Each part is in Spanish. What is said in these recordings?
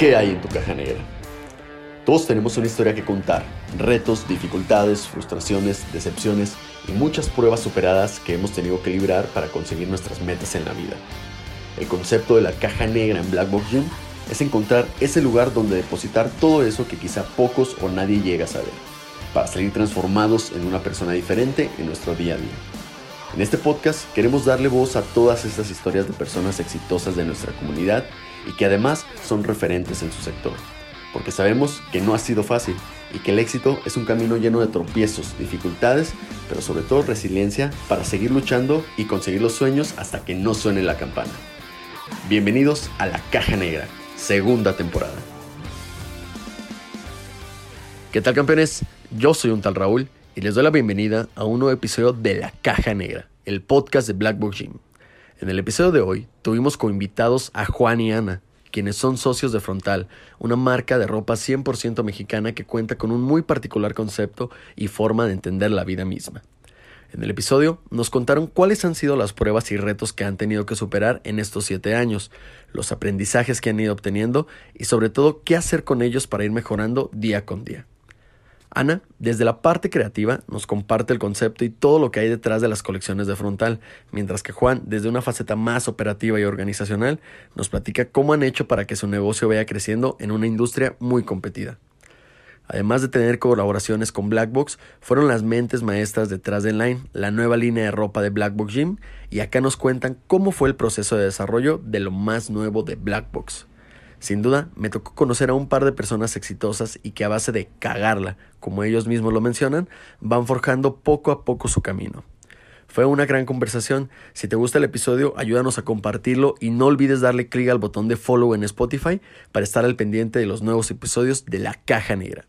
¿Qué hay en tu caja negra? Todos tenemos una historia que contar, retos, dificultades, frustraciones, decepciones y muchas pruebas superadas que hemos tenido que librar para conseguir nuestras metas en la vida. El concepto de la caja negra en Black Box es encontrar ese lugar donde depositar todo eso que quizá pocos o nadie llega a saber, para salir transformados en una persona diferente en nuestro día a día. En este podcast queremos darle voz a todas estas historias de personas exitosas de nuestra comunidad y que además son referentes en su sector, porque sabemos que no ha sido fácil y que el éxito es un camino lleno de tropiezos, dificultades, pero sobre todo resiliencia para seguir luchando y conseguir los sueños hasta que no suene la campana. Bienvenidos a La Caja Negra, segunda temporada. ¿Qué tal campeones? Yo soy un tal Raúl y les doy la bienvenida a un nuevo episodio de La Caja Negra, el podcast de Black Box Gym. En el episodio de hoy tuvimos como invitados a Juan y Ana, quienes son socios de Frontal, una marca de ropa 100% mexicana que cuenta con un muy particular concepto y forma de entender la vida misma. En el episodio nos contaron cuáles han sido las pruebas y retos que han tenido que superar en estos siete años, los aprendizajes que han ido obteniendo y sobre todo qué hacer con ellos para ir mejorando día con día. Ana, desde la parte creativa, nos comparte el concepto y todo lo que hay detrás de las colecciones de frontal, mientras que Juan, desde una faceta más operativa y organizacional, nos platica cómo han hecho para que su negocio vaya creciendo en una industria muy competida. Además de tener colaboraciones con Blackbox, fueron las mentes maestras detrás de Line, la nueva línea de ropa de Blackbox Gym, y acá nos cuentan cómo fue el proceso de desarrollo de lo más nuevo de Blackbox. Sin duda, me tocó conocer a un par de personas exitosas y que a base de cagarla, como ellos mismos lo mencionan, van forjando poco a poco su camino. Fue una gran conversación. Si te gusta el episodio, ayúdanos a compartirlo y no olvides darle clic al botón de follow en Spotify para estar al pendiente de los nuevos episodios de La Caja Negra.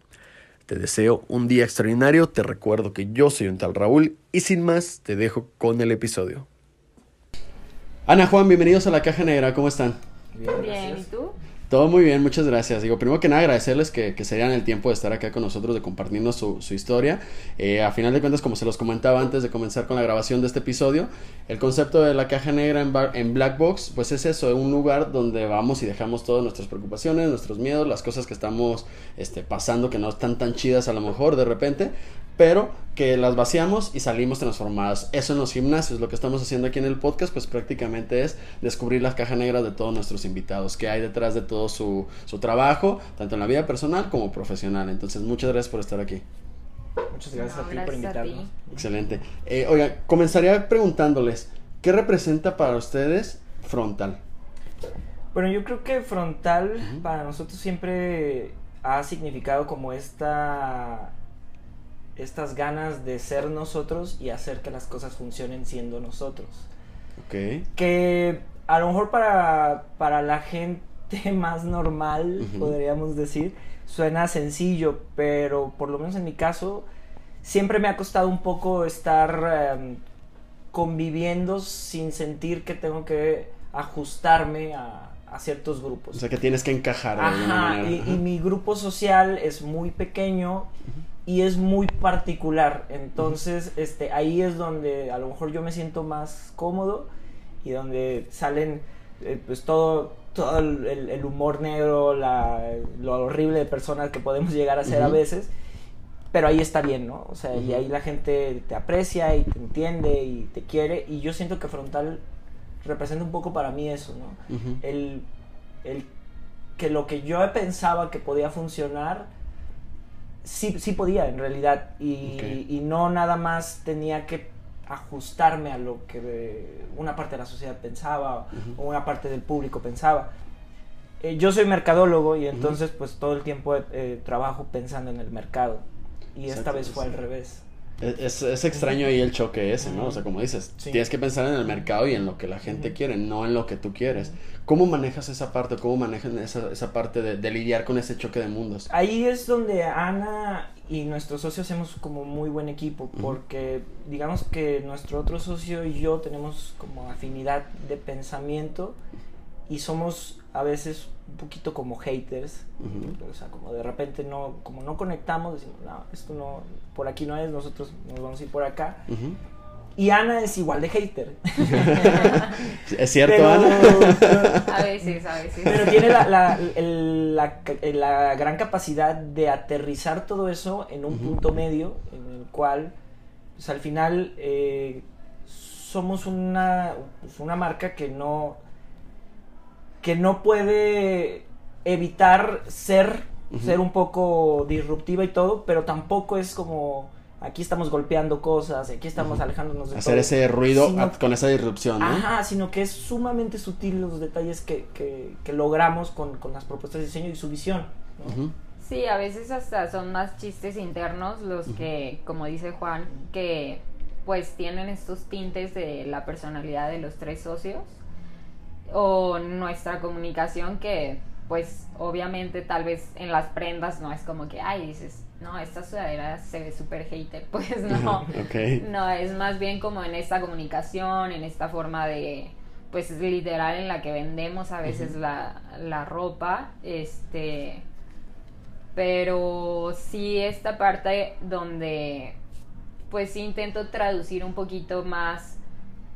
Te deseo un día extraordinario, te recuerdo que yo soy un tal Raúl y sin más te dejo con el episodio. Ana Juan, bienvenidos a La Caja Negra, ¿cómo están? Bien, Bien ¿y tú? Todo muy bien, muchas gracias. Digo, primero que nada agradecerles que, que se dieran el tiempo de estar acá con nosotros, de compartirnos su, su historia. Eh, a final de cuentas, como se los comentaba antes de comenzar con la grabación de este episodio, el concepto de la caja negra en, bar, en Black Box, pues es eso, un lugar donde vamos y dejamos todas nuestras preocupaciones, nuestros miedos, las cosas que estamos este, pasando que no están tan chidas a lo mejor de repente, pero que las vaciamos y salimos transformadas. Eso en los gimnasios, lo que estamos haciendo aquí en el podcast, pues prácticamente es descubrir las cajas negras de todos nuestros invitados, que hay detrás de todo su, su trabajo, tanto en la vida personal como profesional. Entonces, muchas gracias por estar aquí. Muchas gracias no, a ti gracias por invitarnos. Excelente. Eh, oiga, comenzaría preguntándoles, ¿qué representa para ustedes frontal? Bueno, yo creo que frontal uh -huh. para nosotros siempre ha significado como esta estas ganas de ser nosotros y hacer que las cosas funcionen siendo nosotros. Ok. Que a lo mejor para, para la gente más normal, uh -huh. podríamos decir, suena sencillo, pero por lo menos en mi caso, siempre me ha costado un poco estar um, conviviendo sin sentir que tengo que ajustarme a, a, ciertos grupos. O sea, que tienes que encajar de Ajá, alguna manera. Y, y, mi grupo social es muy pequeño. Uh -huh y es muy particular. Entonces, este, ahí es donde a lo mejor yo me siento más cómodo y donde salen eh, pues todo, todo el, el, humor negro, la, lo horrible de personas que podemos llegar a ser uh -huh. a veces. Pero ahí está bien, ¿no? O sea, uh -huh. y ahí la gente te aprecia y te entiende y te quiere. Y yo siento que Frontal representa un poco para mí eso, ¿no? Uh -huh. el, el que lo que yo pensaba que podía funcionar sí, sí podía en realidad y, okay. y, no nada más tenía que ajustarme a lo que una parte de la sociedad pensaba uh -huh. o una parte del público pensaba. Eh, yo soy mercadólogo y entonces uh -huh. pues todo el tiempo eh, trabajo pensando en el mercado y Exacto, esta vez fue sí. al revés. Es, es, extraño ahí el choque ese, ¿no? O sea, como dices, sí. tienes que pensar en el mercado y en lo que la gente uh -huh. quiere, no en lo que tú quieres. ¿Cómo manejas esa parte? ¿Cómo manejan esa, esa parte de, de, lidiar con ese choque de mundos? Ahí es donde Ana y nuestros socios hacemos como muy buen equipo, porque uh -huh. digamos que nuestro otro socio y yo tenemos como afinidad de pensamiento y somos a veces un poquito como haters, uh -huh. o sea, como de repente no, como no conectamos, decimos, no, esto no, por aquí no es, nosotros nos vamos a ir por acá. Uh -huh. Y Ana es igual de hater. ¿Es cierto, Pero- Ana? A veces, a veces. Pero tiene la, la- el- la- la gran capacidad de aterrizar todo eso en un punto medio en el cual, pues, al final, eh, somos una, pues, una marca que no, que no puede evitar ser, ser un poco disruptiva y todo, pero tampoco es como aquí estamos golpeando cosas, aquí estamos alejándonos de Hacer todo. ese ruido Sino- a- con esa disrupción, ¿no? Ajá, sino que es sumamente sutil los detalles que, que- que logramos con, con las propuestas de diseño y su visión. Sí, a veces hasta son más chistes internos los que, como dice Juan, que pues tienen estos tintes de la personalidad de los tres socios o nuestra comunicación que pues obviamente tal vez en las prendas no es como que, ay, dices, no, esta sudadera se ve súper hater, pues no. No, es más bien como en esta comunicación, en esta forma de, pues literal en la que vendemos a veces la, la ropa, este, pero sí esta parte donde, pues sí intento traducir un poquito más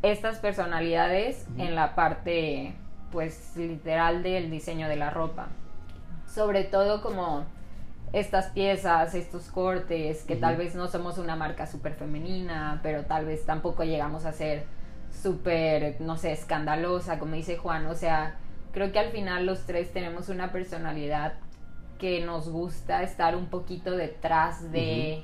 estas personalidades en la parte, pues literal del diseño de la ropa. Sobre todo como estas piezas, estos cortes, que tal vez no somos una marca súper femenina, pero tal vez tampoco llegamos a ser súper, no sé, escandalosa, como dice Juan. O sea, creo que al final los tres tenemos una personalidad que nos gusta estar un poquito detrás de,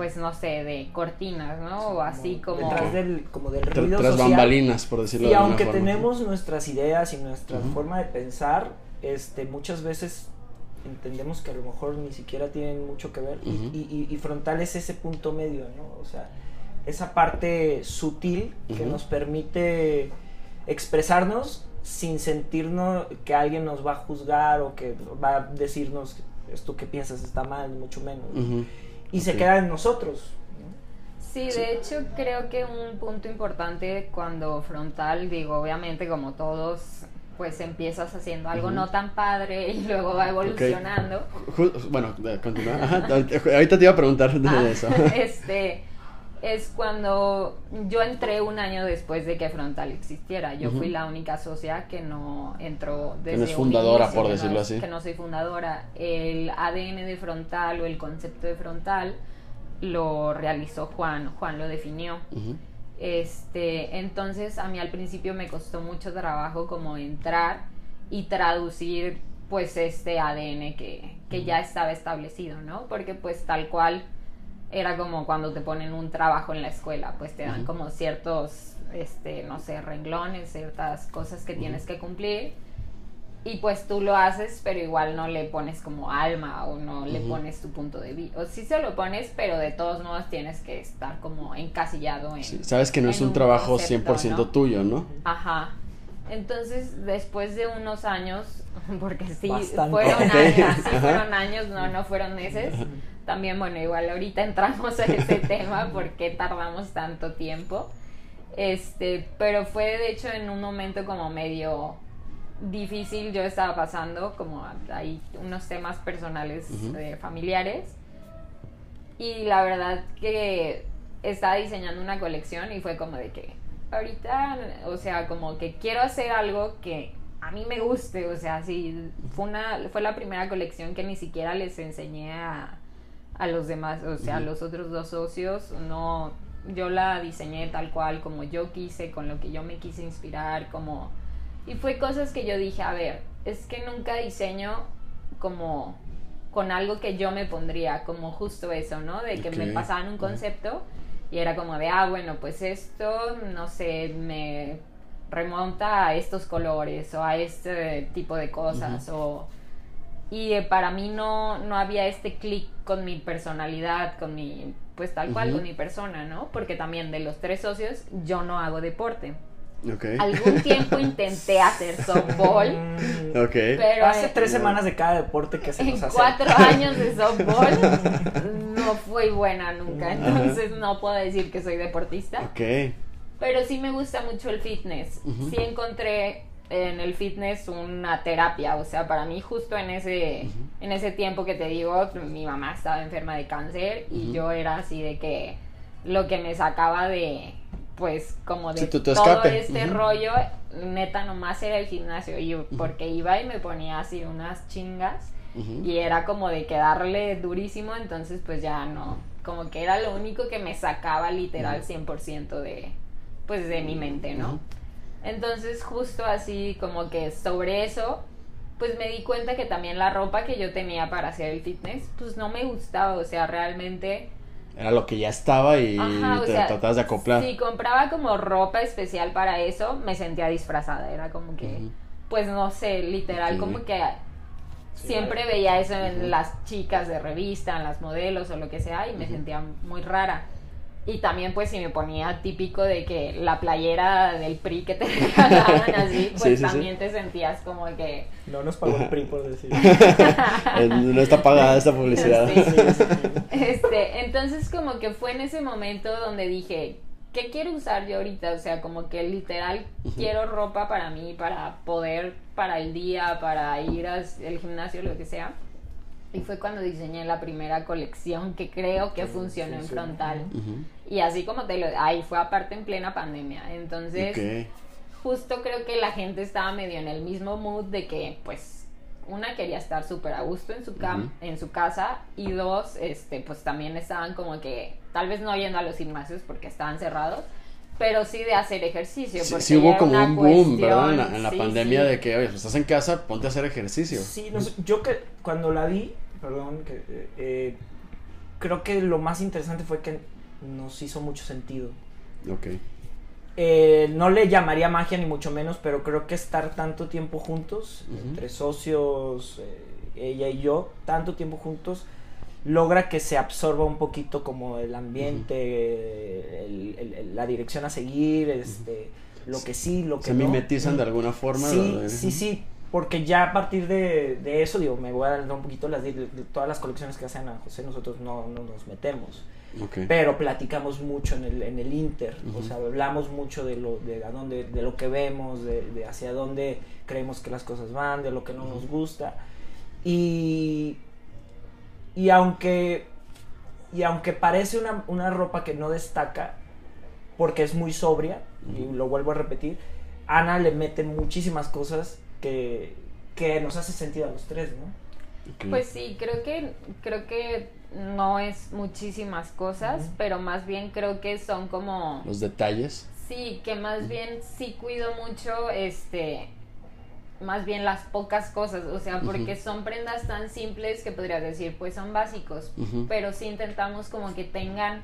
pues no sé, de cortinas, ¿no? O así como... Detrás del, como del ruido Tras social. bambalinas, por decirlo Y de alguna aunque forma. tenemos nuestras ideas y nuestra forma de pensar, este, muchas veces entendemos que a lo mejor ni siquiera tienen mucho que ver. y- Ujú. y, y- y frontal es ese punto medio, ¿no? O sea, esa parte sutil que nos permite expresarnos sin sentirnos que alguien nos va a juzgar o que va a decirnos esto que piensas está mal, ni mucho menos. Y se queda en nosotros. ¿no? Sí, de hecho creo que un punto importante cuando frontal, digo, obviamente como todos, pues empiezas haciendo algo no tan padre y luego va evolucionando. Bueno, continúa. Ajá, ahorita te iba a preguntar de Ah, eso. este es cuando yo entré un año después de que Frontal existiera. Yo fui la única socia que no entró desde no es un fundadora, inicio, por que decirlo no- así. Que no soy fundadora. El ADN de Frontal o el concepto de Frontal lo realizó Juan. Juan lo definió. Este, entonces a mí al principio me costó mucho trabajo como entrar y traducir pues este ADN que, que ya estaba establecido, ¿no? Porque pues tal cual era como cuando te ponen un trabajo en la escuela, pues te dan como ciertos, este, no sé, renglones, ciertas cosas que tienes que cumplir y pues tú lo haces, pero igual no le pones como alma o no le pones tu punto de vista. O sí se lo pones, pero de todos modos tienes que estar como encasillado en... Sí, sabes que no es un trabajo concepto, 100% ¿no? tuyo, ¿no? Ajá. Entonces, después de unos años, porque sí, Bastante. fueron años, sí fueron años, no, no fueron meses. También, bueno, igual ahorita entramos a ese tema, ¿por qué tardamos tanto tiempo? Este, pero fue de hecho en un momento como medio difícil, yo estaba pasando como hay unos temas personales Ujú. eh, familiares y la verdad que estaba diseñando una colección y fue como de que ahorita, o sea, como que quiero hacer algo que a mí me guste, o sea, sí, fue una fue la primera colección que ni siquiera les enseñé a, a los demás, o sea, a los otros dos socios, no yo la diseñé tal cual como yo quise, con lo que yo me quise inspirar, como y fue cosas que yo dije, a ver, es que nunca diseño como con algo que yo me pondría, como justo eso, ¿no? De que me pasaban un concepto y era como de, ah, bueno, pues esto, no sé, me remonta a estos colores o a este tipo de cosas o... Y eh, para mí no, no había este clic con mi personalidad, con mi, pues tal cual, con mi persona, ¿no? Porque también de los tres socios yo no hago deporte. Ok. Algún tiempo intenté hacer softball, Mm, Ok. pero Hace eh, tres semanas de cada deporte que se en nos hace. cuatro años de softball no fui buena nunca, entonces no puedo decir que soy deportista, Ok. pero sí me gusta mucho el fitness. Sí encontré en el fitness una terapia, o sea, para mí justo en ese en ese tiempo que te digo, mi mamá estaba enferma de cáncer y yo era así de que lo que me sacaba de, pues, como de Sí, todo escape. este rollo, neta, nomás era el gimnasio. Y porque iba y me ponía así unas chingas y era como de quedarle durísimo, entonces pues ya no, como que era lo único que me sacaba literal 100% de, pues de mi mente, ¿no? Entonces justo así como que sobre eso, pues me di cuenta que también la ropa que yo tenía para hacer el fitness, pues no me gustaba, o sea, realmente... Era lo que ya estaba y Ajá, o te sea, tratabas de acoplar. Si compraba como ropa especial para eso, me sentía disfrazada, era como que, pues no sé, literal, Sí. como que Sí, siempre vale. veía eso en las chicas de revista, en las modelos o lo que sea, y me sentía muy rara. Y también pues si me ponía típico de que la playera del PRI que te regalaban así, pues Sí, sí, sí. también te sentías como que... No nos pagó el PRI por decir. Eh, no está pagada esta publicidad. Sí. Sí, sí, sí. Este, entonces como que fue en ese momento donde dije, ¿qué quiero usar yo ahorita? O sea, como que literal quiero ropa para mí, para poder, para el día, para ir al gimnasio, lo que sea. Y fue cuando diseñé la primera colección que creo que Sí, funcionó en frontal. Y así como te lo... Ahí fue aparte en plena pandemia. Entonces justo creo que la gente estaba medio en el mismo mood de que, pues, una quería estar súper a gusto en su cam en su casa. Y dos, este, pues también estaban como que, tal vez no yendo a los gimnasios porque estaban cerrados, pero sí de hacer ejercicio. Sí, porque sí hubo como un boom, cuestión, ¿verdad? En la, en la sí, pandemia sí. de que, oye, pues estás en casa, ponte a hacer ejercicio. Sí, no sé, yo que cuando la vi, perdón, que, eh, eh, creo que lo más interesante fue que nos hizo mucho sentido. Ok. Eh, no le llamaría magia ni mucho menos, pero creo que estar tanto tiempo juntos, entre socios, eh, ella y yo, tanto tiempo juntos, logra que se absorba un poquito como el ambiente, el- el- el- la dirección a seguir, este, lo que sí, lo que Se no. mimetizan de alguna forma. Sí, ¿verdad? sí, sí, porque ya a partir de, de eso, digo, me voy a dar un poquito las de, de todas las colecciones que hacen a José, nosotros no, no nos metemos, pero platicamos mucho en el, en el Inter, o sea, hablamos mucho de lo, de, a dónde, de lo que vemos, de, de hacia dónde creemos que las cosas van, de lo que no nos gusta, y, y aunque, y aunque parece una, una ropa que no destaca, porque es muy sobria, y lo vuelvo a repetir, Ana le mete muchísimas cosas que, que nos hace sentido a los tres, ¿no? Pues sí, creo que, creo que no es muchísimas cosas, pero más bien creo que son como... Los detalles. Sí, que más bien sí cuido mucho, este, más bien las pocas cosas, o sea, porque son prendas tan simples que podrías decir, pues son básicos, pero sí intentamos como que tengan,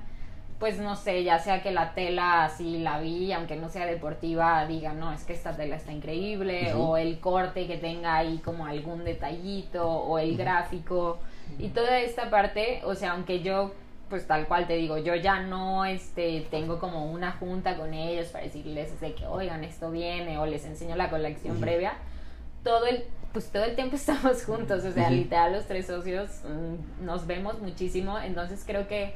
pues no sé, ya sea que la tela así la vi, aunque no sea deportiva, diga, no, es que esta tela está increíble, o el corte que tenga ahí como algún detallito, o el gráfico, y toda esta parte, o sea, aunque yo pues tal cual te digo, yo ya no este tengo como una junta con ellos para decirles de que oigan esto viene o les enseño la colección previa, todo el pues todo el tiempo estamos juntos, o sea, literal los tres socios mm, nos vemos muchísimo, entonces creo que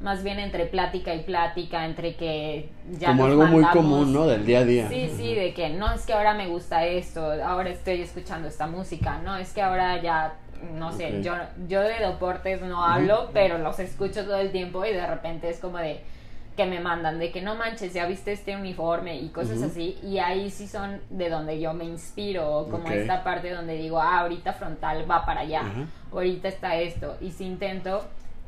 más bien entre plática y plática, entre que ya Como nos algo muy común, ¿no? Del día a día. Sí, sí, de que no es que ahora me gusta esto, ahora estoy escuchando esta música, no es que ahora ya, no sé, Ok. yo, yo de deportes no hablo, pero los escucho todo el tiempo y de repente es como de que me mandan de que no manches, ya viste este uniforme y cosas así, y ahí sí son de donde yo me inspiro, como esta parte donde digo, ah, ahorita frontal va para allá, ahorita está esto, y sí intento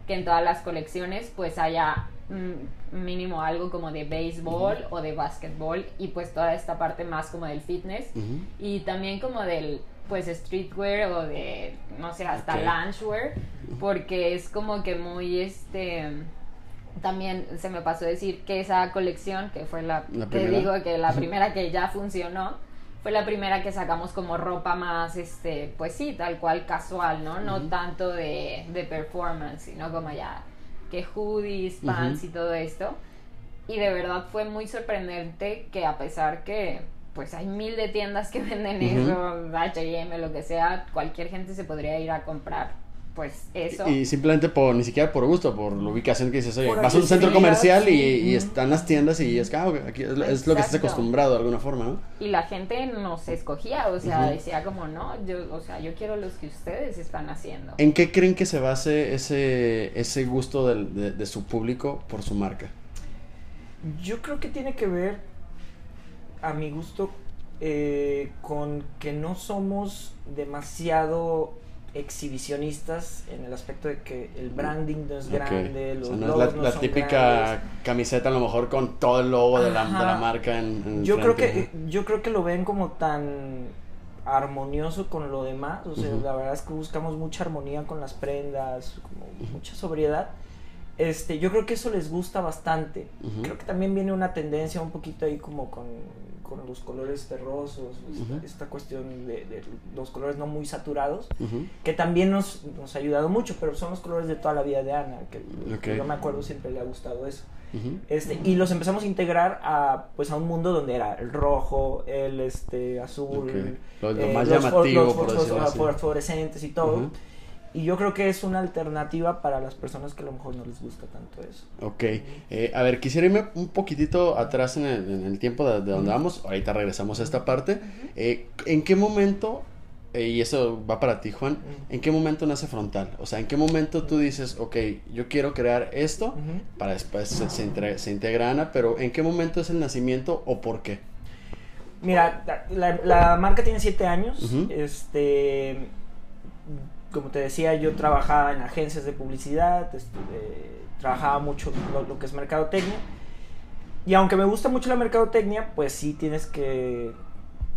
que en todas las colecciones pues haya mm, mínimo algo como de béisbol o de básquetbol y pues toda esta parte más como del fitness y también como del pues streetwear o de no sé hasta Ok. loungewear porque es como que muy este también se me pasó decir que esa colección que fue la, La que digo que la primera que ya funcionó fue la primera que sacamos como ropa más este pues sí tal cual casual no no tanto de, de performance sino como ya que hoodies pants y todo esto. Y de verdad fue muy sorprendente que a pesar que pues hay mil de tiendas que venden Ujú. eso, H&M, lo que sea, cualquier gente se podría ir a comprar pues eso. Y simplemente por, ni siquiera por gusto, por la ubicación que dices, oye, Por vas a un centro comercial y, sí. y están las tiendas y es que, ah, aquí es, lo- es lo que estás acostumbrado de alguna forma, ¿no? Y la gente nos escogía, o sea, decía como, no, yo, o sea, yo quiero los que ustedes están haciendo. ¿En qué creen que se base ese, ese gusto del- de, de su público por su marca? Yo creo que tiene que ver, a mi gusto, eh, con que no somos demasiado exhibicionistas en el aspecto de que el branding no es grande, O los sea, no es logos la, no la son típica grandes. camiseta a lo mejor con todo el logo de la, de la Ajá. marca en, Yo creo que yo creo que lo ven como tan armonioso con lo demás, o sea, la verdad es que buscamos mucha armonía con las prendas, como mucha sobriedad. Este, yo creo que eso les gusta bastante. Creo que también viene una tendencia un poquito ahí como con, con los colores terrosos, esta, Ujú. esta cuestión de, de los colores no muy saturados, que también nos, nos ha ayudado mucho, pero son los colores de toda la vida de Ana, que yo me acuerdo siempre le ha gustado eso. Este, y los empezamos a integrar a, pues, a un mundo donde era el rojo, el este, azul, Ok. Lo- lo eh, más los llamativo, los por así. fosforescentes y todo. Y yo creo que es una alternativa para las personas que a lo mejor no les gusta tanto eso. Ok, eh, a ver, quisiera irme un poquitito atrás en el, en el tiempo de, de donde vamos, ahorita regresamos a esta parte. Eh, ¿En qué momento, eh, y eso va para ti Juan, en qué momento nace Frontal? O sea, ¿en qué momento tú dices, ok, yo quiero crear esto, para después se, se, entre- se integra Ana, pero ¿en qué momento es el nacimiento o por qué? Mira, la, la marca tiene siete años. Este, como te decía, yo trabajaba en agencias de publicidad, eh, trabajaba mucho lo que es mercadotecnia. Y aunque me gusta mucho la mercadotecnia, pues sí tienes que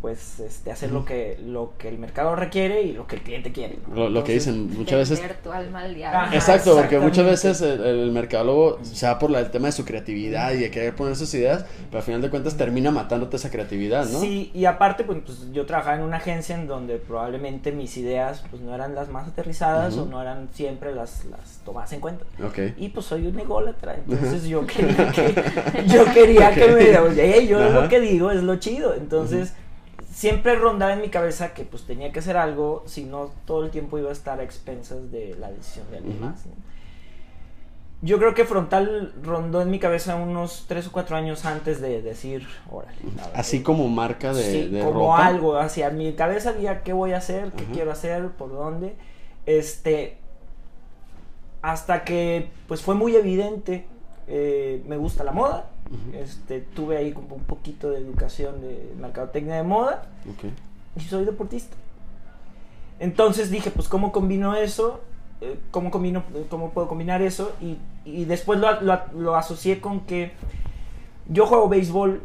pues este, hacer lo que lo que el mercado requiere y lo que el cliente quiere. ¿no? Lo, lo que dicen muchas veces... Tu alma al diablo. Ajá. Exacto, porque muchas veces el, el mercadólogo se va por la- el tema de su creatividad y de querer poner sus ideas, pero al final de cuentas termina matándote esa creatividad, ¿no? Sí, y aparte, pues, pues, yo trabajaba en una agencia en donde probablemente mis ideas pues no eran las más aterrizadas o no eran siempre las, las tomadas en cuenta. Ok. Y pues soy un ególatra, entonces yo quería que, yo quería que me oye, yo Ajá. lo que digo es lo chido. Entonces, siempre rondaba en mi cabeza que pues tenía que hacer algo, si no todo el tiempo iba a estar a expensas de la decisión de alguien más. ¿no? Yo creo que Frontal rondó en mi cabeza unos tres o cuatro años antes de decir, órale. Así como marca de, Sí, de como ropa. algo hacia mi cabeza había qué voy a hacer, qué quiero hacer, por dónde. Este hasta que pues fue muy evidente eh, me gusta la moda. Este tuve ahí como un poquito de educación de mercadotecnia de moda y soy deportista. Entonces dije, pues cómo combino eso, Eh, cómo combino, cómo puedo combinar eso y, y después lo, lo- lo asocié con que yo juego béisbol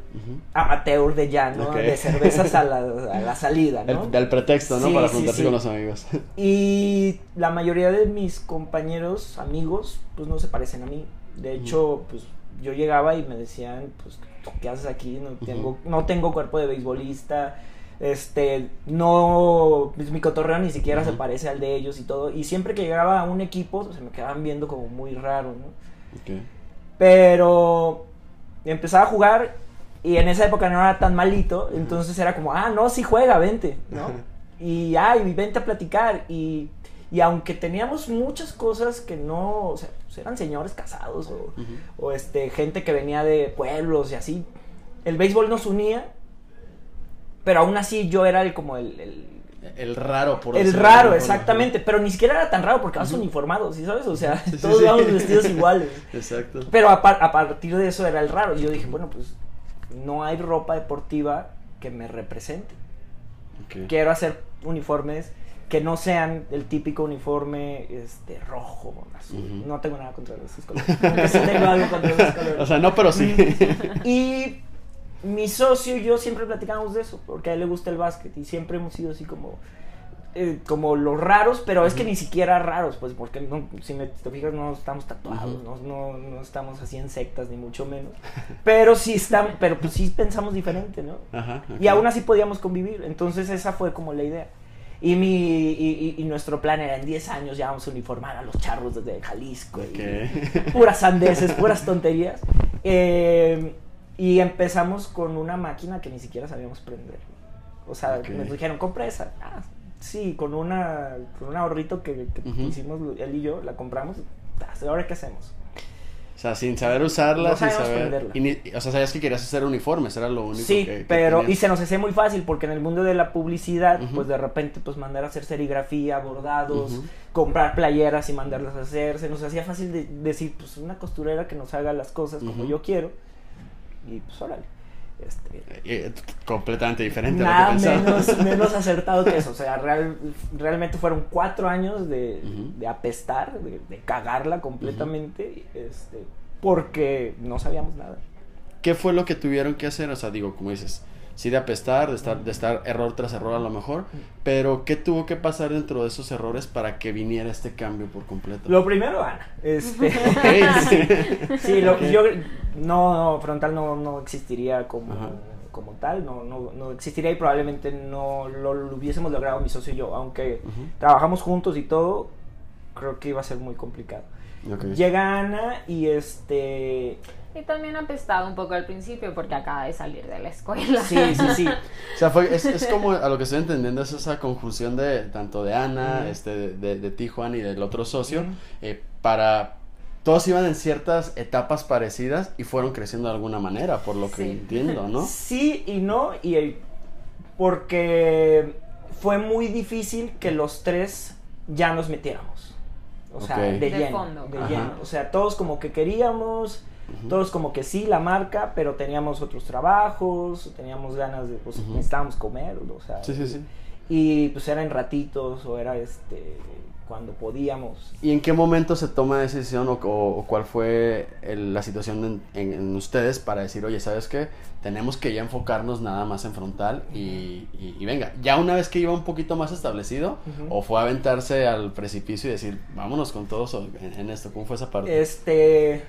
amateur de ya, ¿no? De cervezas a la, a la salida, ¿no? El, del pretexto, ¿no? Sí, Para juntarse sí. con los amigos. Y la mayoría de mis compañeros, amigos, pues no se parecen a mí. De hecho, pues yo llegaba y me decían, pues, ¿tú ¿qué haces aquí? No tengo, no tengo cuerpo de beisbolista. Este, no, pues mi cotorreo ni siquiera se parece al de ellos y todo. Y siempre que llegaba a un equipo, pues, se me quedaban viendo como muy raro, ¿no? Pero empezaba a jugar y en esa época no era tan malito, entonces era como, ah, no, sí juega, vente, ¿no? Y, ay, vente a platicar. Y, y aunque teníamos muchas cosas que no, o sea, pues eran señores casados o, o, este, gente que venía de pueblos y así, el béisbol nos unía, pero aún así yo era el, como el, el, El raro, por el raro, exactamente, pero ni siquiera era tan raro porque vas Ujú. uniformado, ¿sí sabes? O sea, Sí, todos sí. íbamos vestidos iguales. Exacto. Pero a, par- a partir de eso era el raro. Y yo dije, bueno, pues no hay ropa deportiva que me represente. Quiero hacer uniformes que no sean el típico uniforme este, rojo, azul. No tengo nada contra esos colores. Sí tengo algo contra esos colores. O sea, no, pero sí. Y mi socio y yo siempre platicamos de eso, porque a él le gusta el básquet y siempre hemos sido así como eh, como los raros, pero es que ni siquiera raros, pues porque no, si me, te fijas no estamos tatuados, no, no, no estamos así en sectas ni mucho menos, pero sí estamos, pero pues sí pensamos diferente, ¿no? Ajá. Y aún así podíamos convivir, entonces esa fue como la idea. Y, mi, y, y- y nuestro plan era en 10 años ya vamos a uniformar a los charros desde Jalisco. y- Ok. puras sandeces, puras tonterías. Eh, y empezamos con una máquina que ni siquiera sabíamos prender. O sea, Ok. nos dijeron, compra esa. Ah, Sí, con una con un ahorrito que, hicimos él y yo, la compramos. "Tas, ¿Ahora qué hacemos? O sea, sin saber usarla, No sin saber... y ni- o sea, sabías que querías hacer uniformes, era lo único Sí, que, que pero tenías. y se nos hacía muy fácil porque en el mundo de la publicidad, pues de repente pues mandar a hacer serigrafía, bordados, comprar playeras y mandarlas a hacer, se nos hacía fácil de, decir pues una costurera que nos haga las cosas como yo quiero y pues órale. Este, Eh, completamente diferente a nada lo que menos, menos acertado que eso, o sea, real- realmente fueron cuatro años de, de apestar, de, de cagarla completamente, este, porque no sabíamos nada. ¿Qué fue lo que tuvieron que hacer? O sea, digo, como dices, sí de apestar, de estar, de estar error tras error a lo mejor, pero ¿qué tuvo que pasar dentro de esos errores para que viniera este cambio por completo? Lo primero, Ana, este... Sí, lo, yo no, no, frontal no, no existiría como, Ajá. como tal, no, no, no existiría y probablemente no lo, lo hubiésemos logrado mi socio y yo, aunque trabajamos juntos y todo, creo que iba a ser muy complicado. Llega Ana y este... Y también apestado un poco al principio porque acaba de salir de la escuela. Sí, sí, sí. O sea, fue, es, es como a lo que estoy entendiendo es esa conjunción de tanto de Ana, este, de, de, de ti, Juan, y del otro socio, eh, para... Todos iban en ciertas etapas parecidas y fueron creciendo de alguna manera, por lo que Sí. entiendo, ¿no? Sí y no, y el- porque fue muy difícil que los tres ya nos metiéramos. O sea, de, De lleno. fondo. de Ajá. lleno. O sea, todos como que queríamos, Todos como que sí, la marca, pero teníamos otros trabajos, teníamos ganas de, pues Ujú. necesitábamos comer, o sea. Sí, sí, sí. Y pues era en ratitos o era este cuando podíamos. ¿Y en qué momento se toma esa decisión o, o- o cuál fue el- la situación en, en- en ustedes para decir, oye, ¿sabes qué? Tenemos que ya enfocarnos nada más en frontal y, y- y venga, ya una vez que iba un poquito más establecido o fue aventarse al precipicio y decir, vámonos con todos en esto, ¿cómo fue esa parte? Este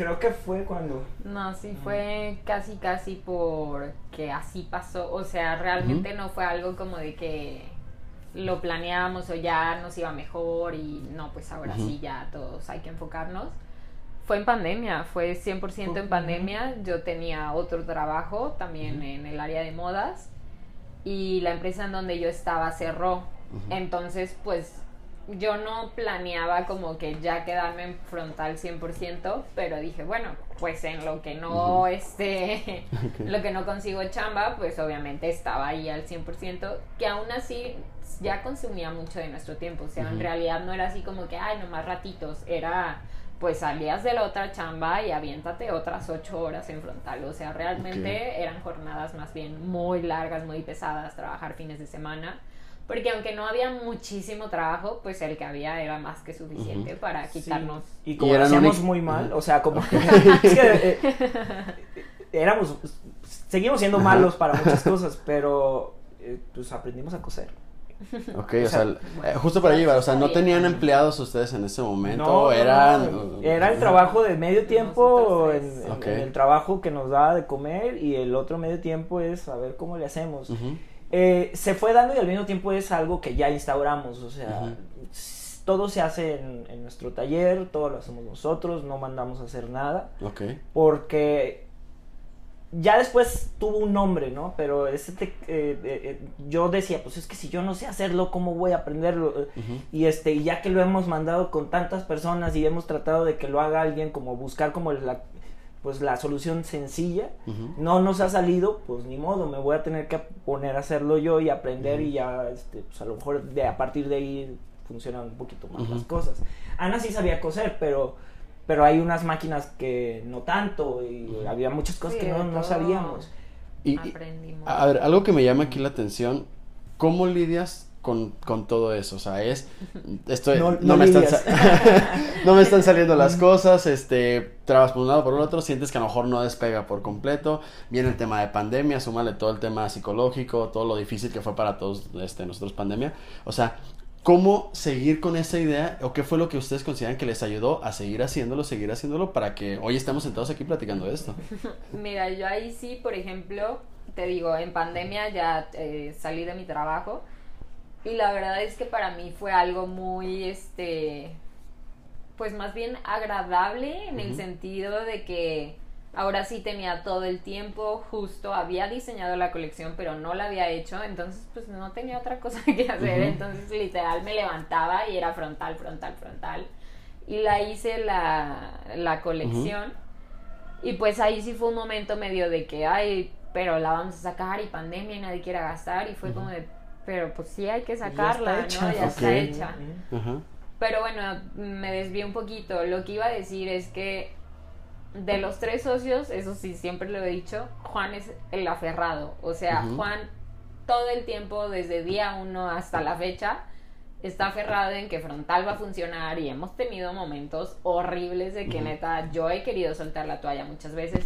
creo que fue cuando No, sí fue casi casi porque así pasó, o sea, realmente no fue algo como de que lo planeábamos o ya nos iba mejor y no, pues ahora sí ya todos hay que enfocarnos. Fue en pandemia, fue 100% en Ujú. pandemia. Yo tenía otro trabajo también en el área de modas y la empresa en donde yo estaba cerró. Entonces, pues yo no planeaba como que ya quedarme en frontal 100%, pero dije, bueno, pues en lo que no Ujú. este lo que no consigo chamba, pues obviamente estaba ahí al 100%, que aún así ya consumía mucho de nuestro tiempo, o sea, en realidad no era así como que, ay, nomás ratitos, era pues salías de la otra chamba y aviéntate otras ocho horas en frontal, o sea, realmente eran jornadas más bien muy largas, muy pesadas, trabajar fines de semana, porque aunque no había muchísimo trabajo, pues el que había era más que suficiente para Sí, quitarnos. Y como lo hacíamos muy mal, o sea, como es que eh, éramos seguimos siendo malos para muchas cosas, pero eh, pues aprendimos a coser. Ok, o o sea, sea, eh, justo para llevar, o sea, no tenían empleados ustedes en ese momento, No, no, eran... no, era el trabajo de medio tiempo en, el trabajo que nos daba de comer y el otro medio tiempo es a ver cómo le hacemos. Ujú. Eh, se fue dando y al mismo tiempo es algo que ya instauramos, o sea, todo se hace en, en nuestro taller, todo lo hacemos nosotros, no mandamos a hacer nada, Ok. porque ya después tuvo un nombre, ¿no? Pero ese te- eh, eh, eh, yo decía, pues es que si yo no sé hacerlo, ¿cómo voy a aprenderlo? Ujú. Y este, y ya que lo hemos mandado con tantas personas y hemos tratado de que lo haga alguien, como buscar como la, pues la solución sencilla, Ujú. no nos ha salido, pues ni modo, me voy a tener que poner a hacerlo yo y aprender Ujú. y ya, este, pues a lo mejor de, a partir de ahí funcionan un poquito más Ujú. las cosas. Ana sí sabía coser, pero, pero hay unas máquinas que no tanto y había muchas cosas Sí, que no, no sabíamos. Y, y- Aprendimos. a ver, algo que me llama aquí la atención, ¿cómo lidias con, con todo eso? O sea, es, estoy, no, No- no me están, no me están saliendo las cosas, este, trabas por un lado, por el otro, sientes que a lo mejor no despega por completo, viene el tema de pandemia, súmale todo el tema psicológico, todo lo difícil que fue para todos, este, nosotros pandemia, o sea, ¿cómo seguir con esa idea o qué fue lo que ustedes consideran que les ayudó a seguir haciéndolo, seguir haciéndolo para que hoy estemos sentados aquí platicando de esto? Mira, yo ahí sí, por ejemplo, te digo, en pandemia ya eh, salí de mi trabajo y la verdad es que para mí fue algo muy, este, pues más bien agradable en el sentido de que Ahora sí tenía todo el tiempo, justo había diseñado la colección, pero no la había hecho, entonces pues no tenía otra cosa que hacer, entonces literal me levantaba y era frontal, frontal, frontal. Y la hice la, la colección. Y pues ahí sí fue un momento medio de que, ay, pero la vamos a sacar y pandemia y nadie quiere gastar. Y fue como de, pero pues sí hay que sacarla, ¿no? Ya está hecha. Pero bueno, me desvié un poquito. Lo que iba a decir es que de los tres socios, eso sí, siempre lo he dicho, Juan es el aferrado. O sea, Juan todo el tiempo, desde día uno hasta la fecha, está aferrado en que frontal va a funcionar y hemos tenido momentos horribles de que neta yo he querido soltar la toalla muchas veces.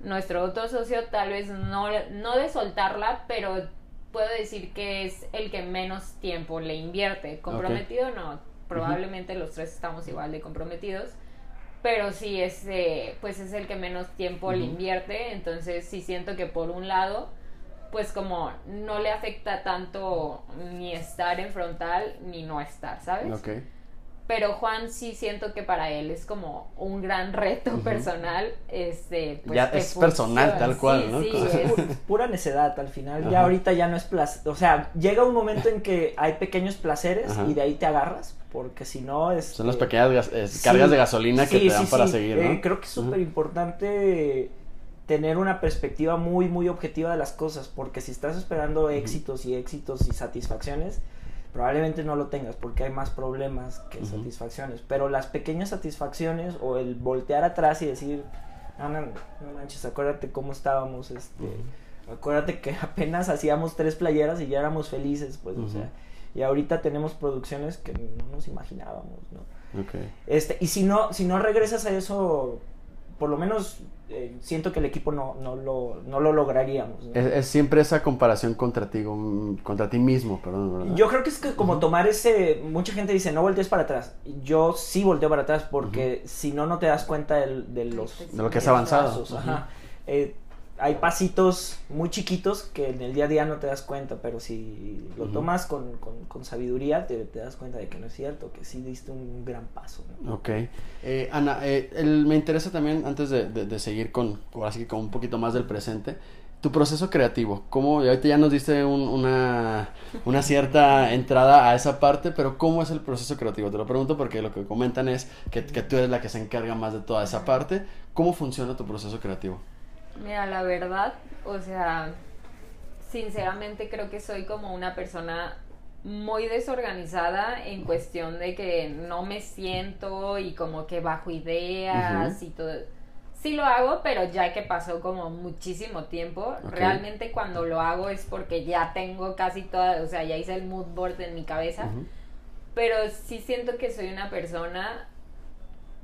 Nuestro otro socio tal vez no, no de soltarla, pero puedo decir que es el que menos tiempo le invierte. Comprometido no, probablemente los tres estamos igual de comprometidos pero sí es pues es el que menos tiempo le invierte. Entonces sí siento que por un lado pues como no le afecta tanto ni estar en frontal ni no estar sabes okay. Pero Juan sí siento que para él es como un gran reto personal este pues, ya es personal tal cual no sí, es... pura necedad al final. Ya ahorita ya no es placer o sea llega un momento en que hay pequeños placeres y de ahí te agarras porque si no es... Son las pequeñas cargas de gasolina que te dan para seguir, ¿no? Eh, creo que es súper importante tener una perspectiva muy, muy objetiva de las cosas, porque si estás esperando éxitos y éxitos y satisfacciones, probablemente no lo tengas, porque hay más problemas que satisfacciones, pero las pequeñas satisfacciones o el voltear atrás y decir, no, no, no manches, acuérdate cómo estábamos, este... Acuérdate que apenas hacíamos tres playeras y ya éramos felices, pues, o sea, y ahorita tenemos producciones que no nos imaginábamos, ¿no? Okay. Este, y si no, si no regresas a eso, por lo menos eh, siento que el equipo no, no, lo, no lo lograríamos. Es, siempre esa comparación contra ti, contra ti mismo, perdón. Yo creo que es que como tomar ese, mucha gente dice, no voltees para atrás. Yo sí volteo para atrás porque si no, no te das cuenta de, de los... De lo que has avanzado. Ajá. Eh, hay pasitos muy chiquitos que en el día a día no te das cuenta, pero si lo tomas con, con, sabiduría, te, te, das cuenta de que no es cierto, que sí diste un gran paso. Ok. Eh, Ana, eh, me interesa también, antes de, de, seguir con, así con un poquito más del presente, tu proceso creativo. ¿Cómo, ahorita ya nos diste una, una cierta entrada a esa parte, pero ¿cómo es el proceso creativo? Te lo pregunto porque lo que comentan es que, que tú eres la que se encarga más de toda esa parte. ¿Cómo funciona tu proceso creativo? Mira, la verdad, o sea, sinceramente creo que soy como una persona muy desorganizada en cuestión de que no me siento y como que bajo ideas y todo. Sí lo hago, pero ya que pasó como muchísimo tiempo, realmente cuando lo hago es porque ya tengo casi toda, o sea, ya hice el mood board en mi cabeza, pero sí siento que soy una persona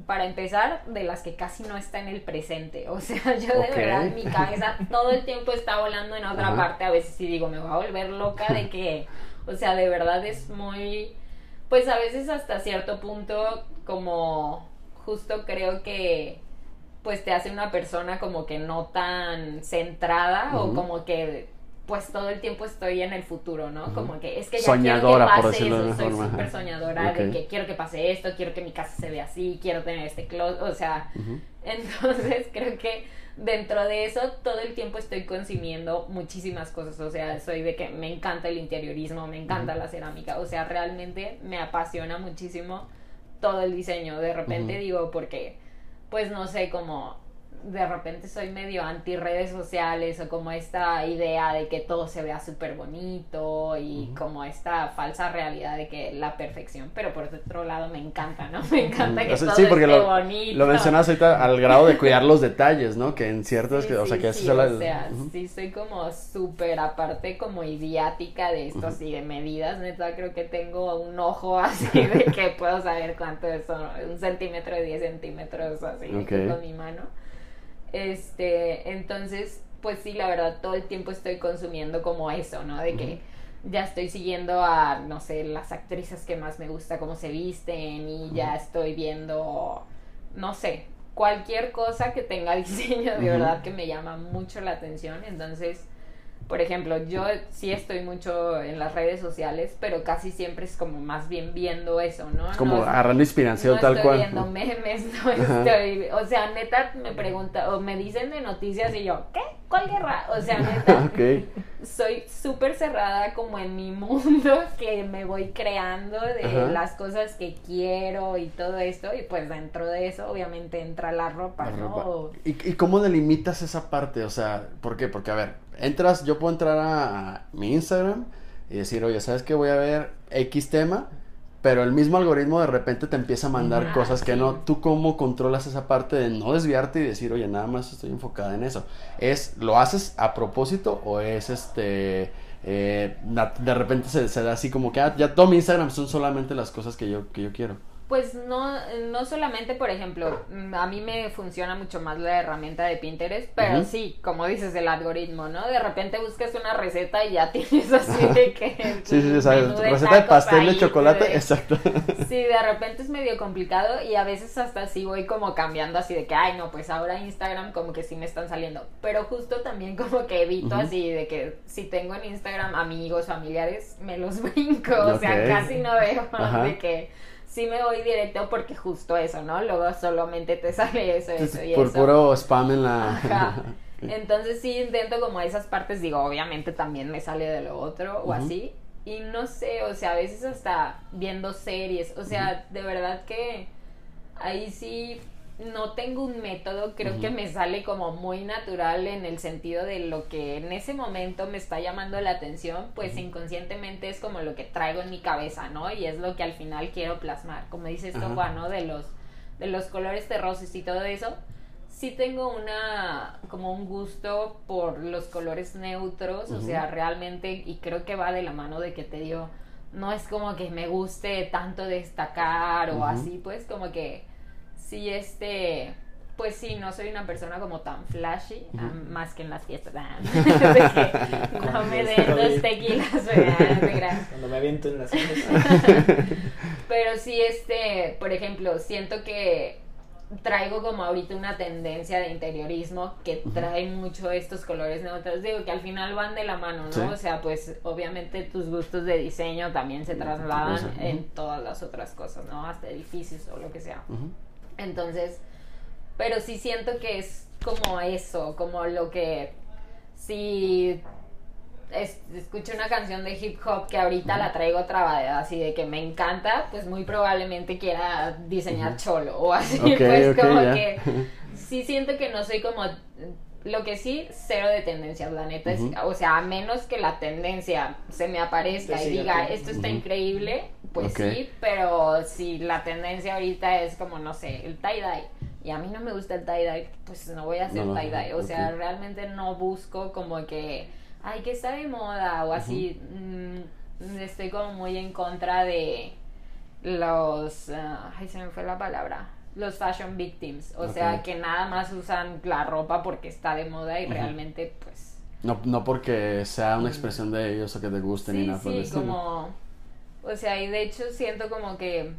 para empezar, de las que casi no está en el presente. O sea, yo de verdad mi cabeza todo el tiempo está volando en otra parte. A veces sí digo, me voy a volver loca de que, o sea, de verdad es muy, pues a veces hasta cierto punto como justo creo que pues te hace una persona como que no tan centrada o como que pues todo el tiempo estoy en el futuro, ¿no? Como que es que ya soñadora, quiero que pase eso, soy súper soñadora de que quiero que pase esto, quiero que mi casa se vea así, quiero tener este closet, o sea, entonces creo que dentro de eso todo el tiempo estoy consumiendo muchísimas cosas, o sea, soy de que me encanta el interiorismo, me encanta la cerámica, o sea, realmente me apasiona muchísimo todo el diseño, de repente digo porque pues no sé, como de repente soy medio anti redes sociales o como esta idea de que todo se vea súper bonito y como esta falsa realidad de que la perfección, pero por otro lado me encanta, ¿no? Me encanta que todo sí, porque esté lo, bonito. Lo mencionas ahorita al grado de cuidar los detalles, ¿no? Que en ciertos, que, o sea, que sí, o sea, sí, soy como súper aparte como idiática de esto así de medidas, neta creo que tengo un ojo así de que puedo saber cuánto es un centímetro de 10 centímetros así con mi mano. Este, entonces, pues sí, la verdad, todo el tiempo estoy consumiendo como eso, ¿no? De que ya estoy siguiendo a, no sé, las actrices que más me gusta cómo se visten y ya estoy viendo, no sé, cualquier cosa que tenga diseño, de verdad que me llama mucho la atención. Entonces, por ejemplo, yo sí estoy mucho en las redes sociales, pero casi siempre es como más bien viendo eso, ¿no? Como no, agarrando inspiración no tal estoy cual. viendo memes, no estoy, o sea, neta me pregunta o me dicen de noticias y yo, ¿qué? ¿Cuál guerra? O sea, neta, soy súper cerrada como en mi mundo que me voy creando de Ajá. las cosas que quiero y todo esto y pues dentro de eso obviamente entra la ropa, La ¿no? ropa. ¿Y, ¿Y cómo delimitas esa parte? O sea, ¿por qué? Porque, a ver, entras, yo puedo entrar a, a mi Instagram y decir, oye, ¿sabes qué? Voy a ver X tema, pero el mismo algoritmo de repente te empieza a mandar Ah, cosas que sí. no. ¿Tú cómo controlas esa parte de no desviarte y decir, oye, nada más estoy enfocada en eso? ¿Es, lo haces a propósito o es este... eh, de repente se, se da así como que ah, ya todo mi Instagram son solamente las cosas que yo, que yo quiero. Pues no, no solamente, por ejemplo, mm, a mí me funciona mucho más la herramienta de Pinterest, pero sí, como dices, el algoritmo, ¿no? De repente buscas una receta y ya tienes así de que... Sí, sí, ¿sabes? Receta de pastel de chocolate, de- exacto. Sí, de repente es medio complicado y a veces hasta así voy como cambiando así de que, ay, no, pues ahora Instagram como que sí me están saliendo. Pero justo también como que evito así de que si tengo en Instagram amigos, familiares, me los brinco. O sea, casi no veo Ajá. de que sí me voy directo porque justo eso, ¿no? Luego solamente te sale eso, eso y Por eso. puro spam en la... Ajá. Entonces sí intento como esas partes, digo, obviamente también me sale de lo otro o así. Y no sé, o sea, a veces hasta viendo series, o sea, de verdad que ahí sí no tengo un método, creo que me sale como muy natural en el sentido de lo que en ese momento me está llamando la atención, pues inconscientemente es como lo que traigo en mi cabeza, ¿no? Y es lo que al final quiero plasmar, como dice esto Ajá. Juan, ¿no? De los, de los colores terrosos y todo eso sí tengo una como un gusto por los colores neutros, o sea, realmente y creo que va de la mano de que te digo, no es como que me guste tanto destacar o así, pues como que sí este pues sí, no soy una persona como tan flashy, más que en las fiestas. ah, que no me den dos tequilas, ¿verdad? Cuando me aviento en las mesas. Pero sí, este, por ejemplo, siento que traigo como ahorita una tendencia de interiorismo que trae mucho estos colores neutros. Digo que al final van de la mano, ¿no? Sí. O sea, pues obviamente tus gustos de diseño también se trasladan en todas las otras cosas, ¿no? Hasta edificios o lo que sea. Entonces, pero sí siento que es como eso, como lo que si es- escucho una canción de hip hop que ahorita la traigo trabada, así de que me encanta, pues muy probablemente quiera diseñar cholo o así, pues como que sí siento que no soy como lo que sí cero de tendencias, la neta es, o sea, a menos que la tendencia se me aparezca y diga, esto está increíble, pues sí, pero si la tendencia ahorita es como, no sé, el tie-dye, y a mí no me gusta el tie-dye, pues no voy a hacer No, tie-dye. O sea, realmente no busco como que, ay, que está de moda o así. Mm, estoy como muy en contra de los, ah, ay, se me fue la palabra. Los fashion victims, o sea, que nada más usan la ropa porque está de moda y realmente, pues, No, no porque sea una expresión de ellos o que te guste ni Sí, nada por el sí, como, o sea, y de hecho siento como que,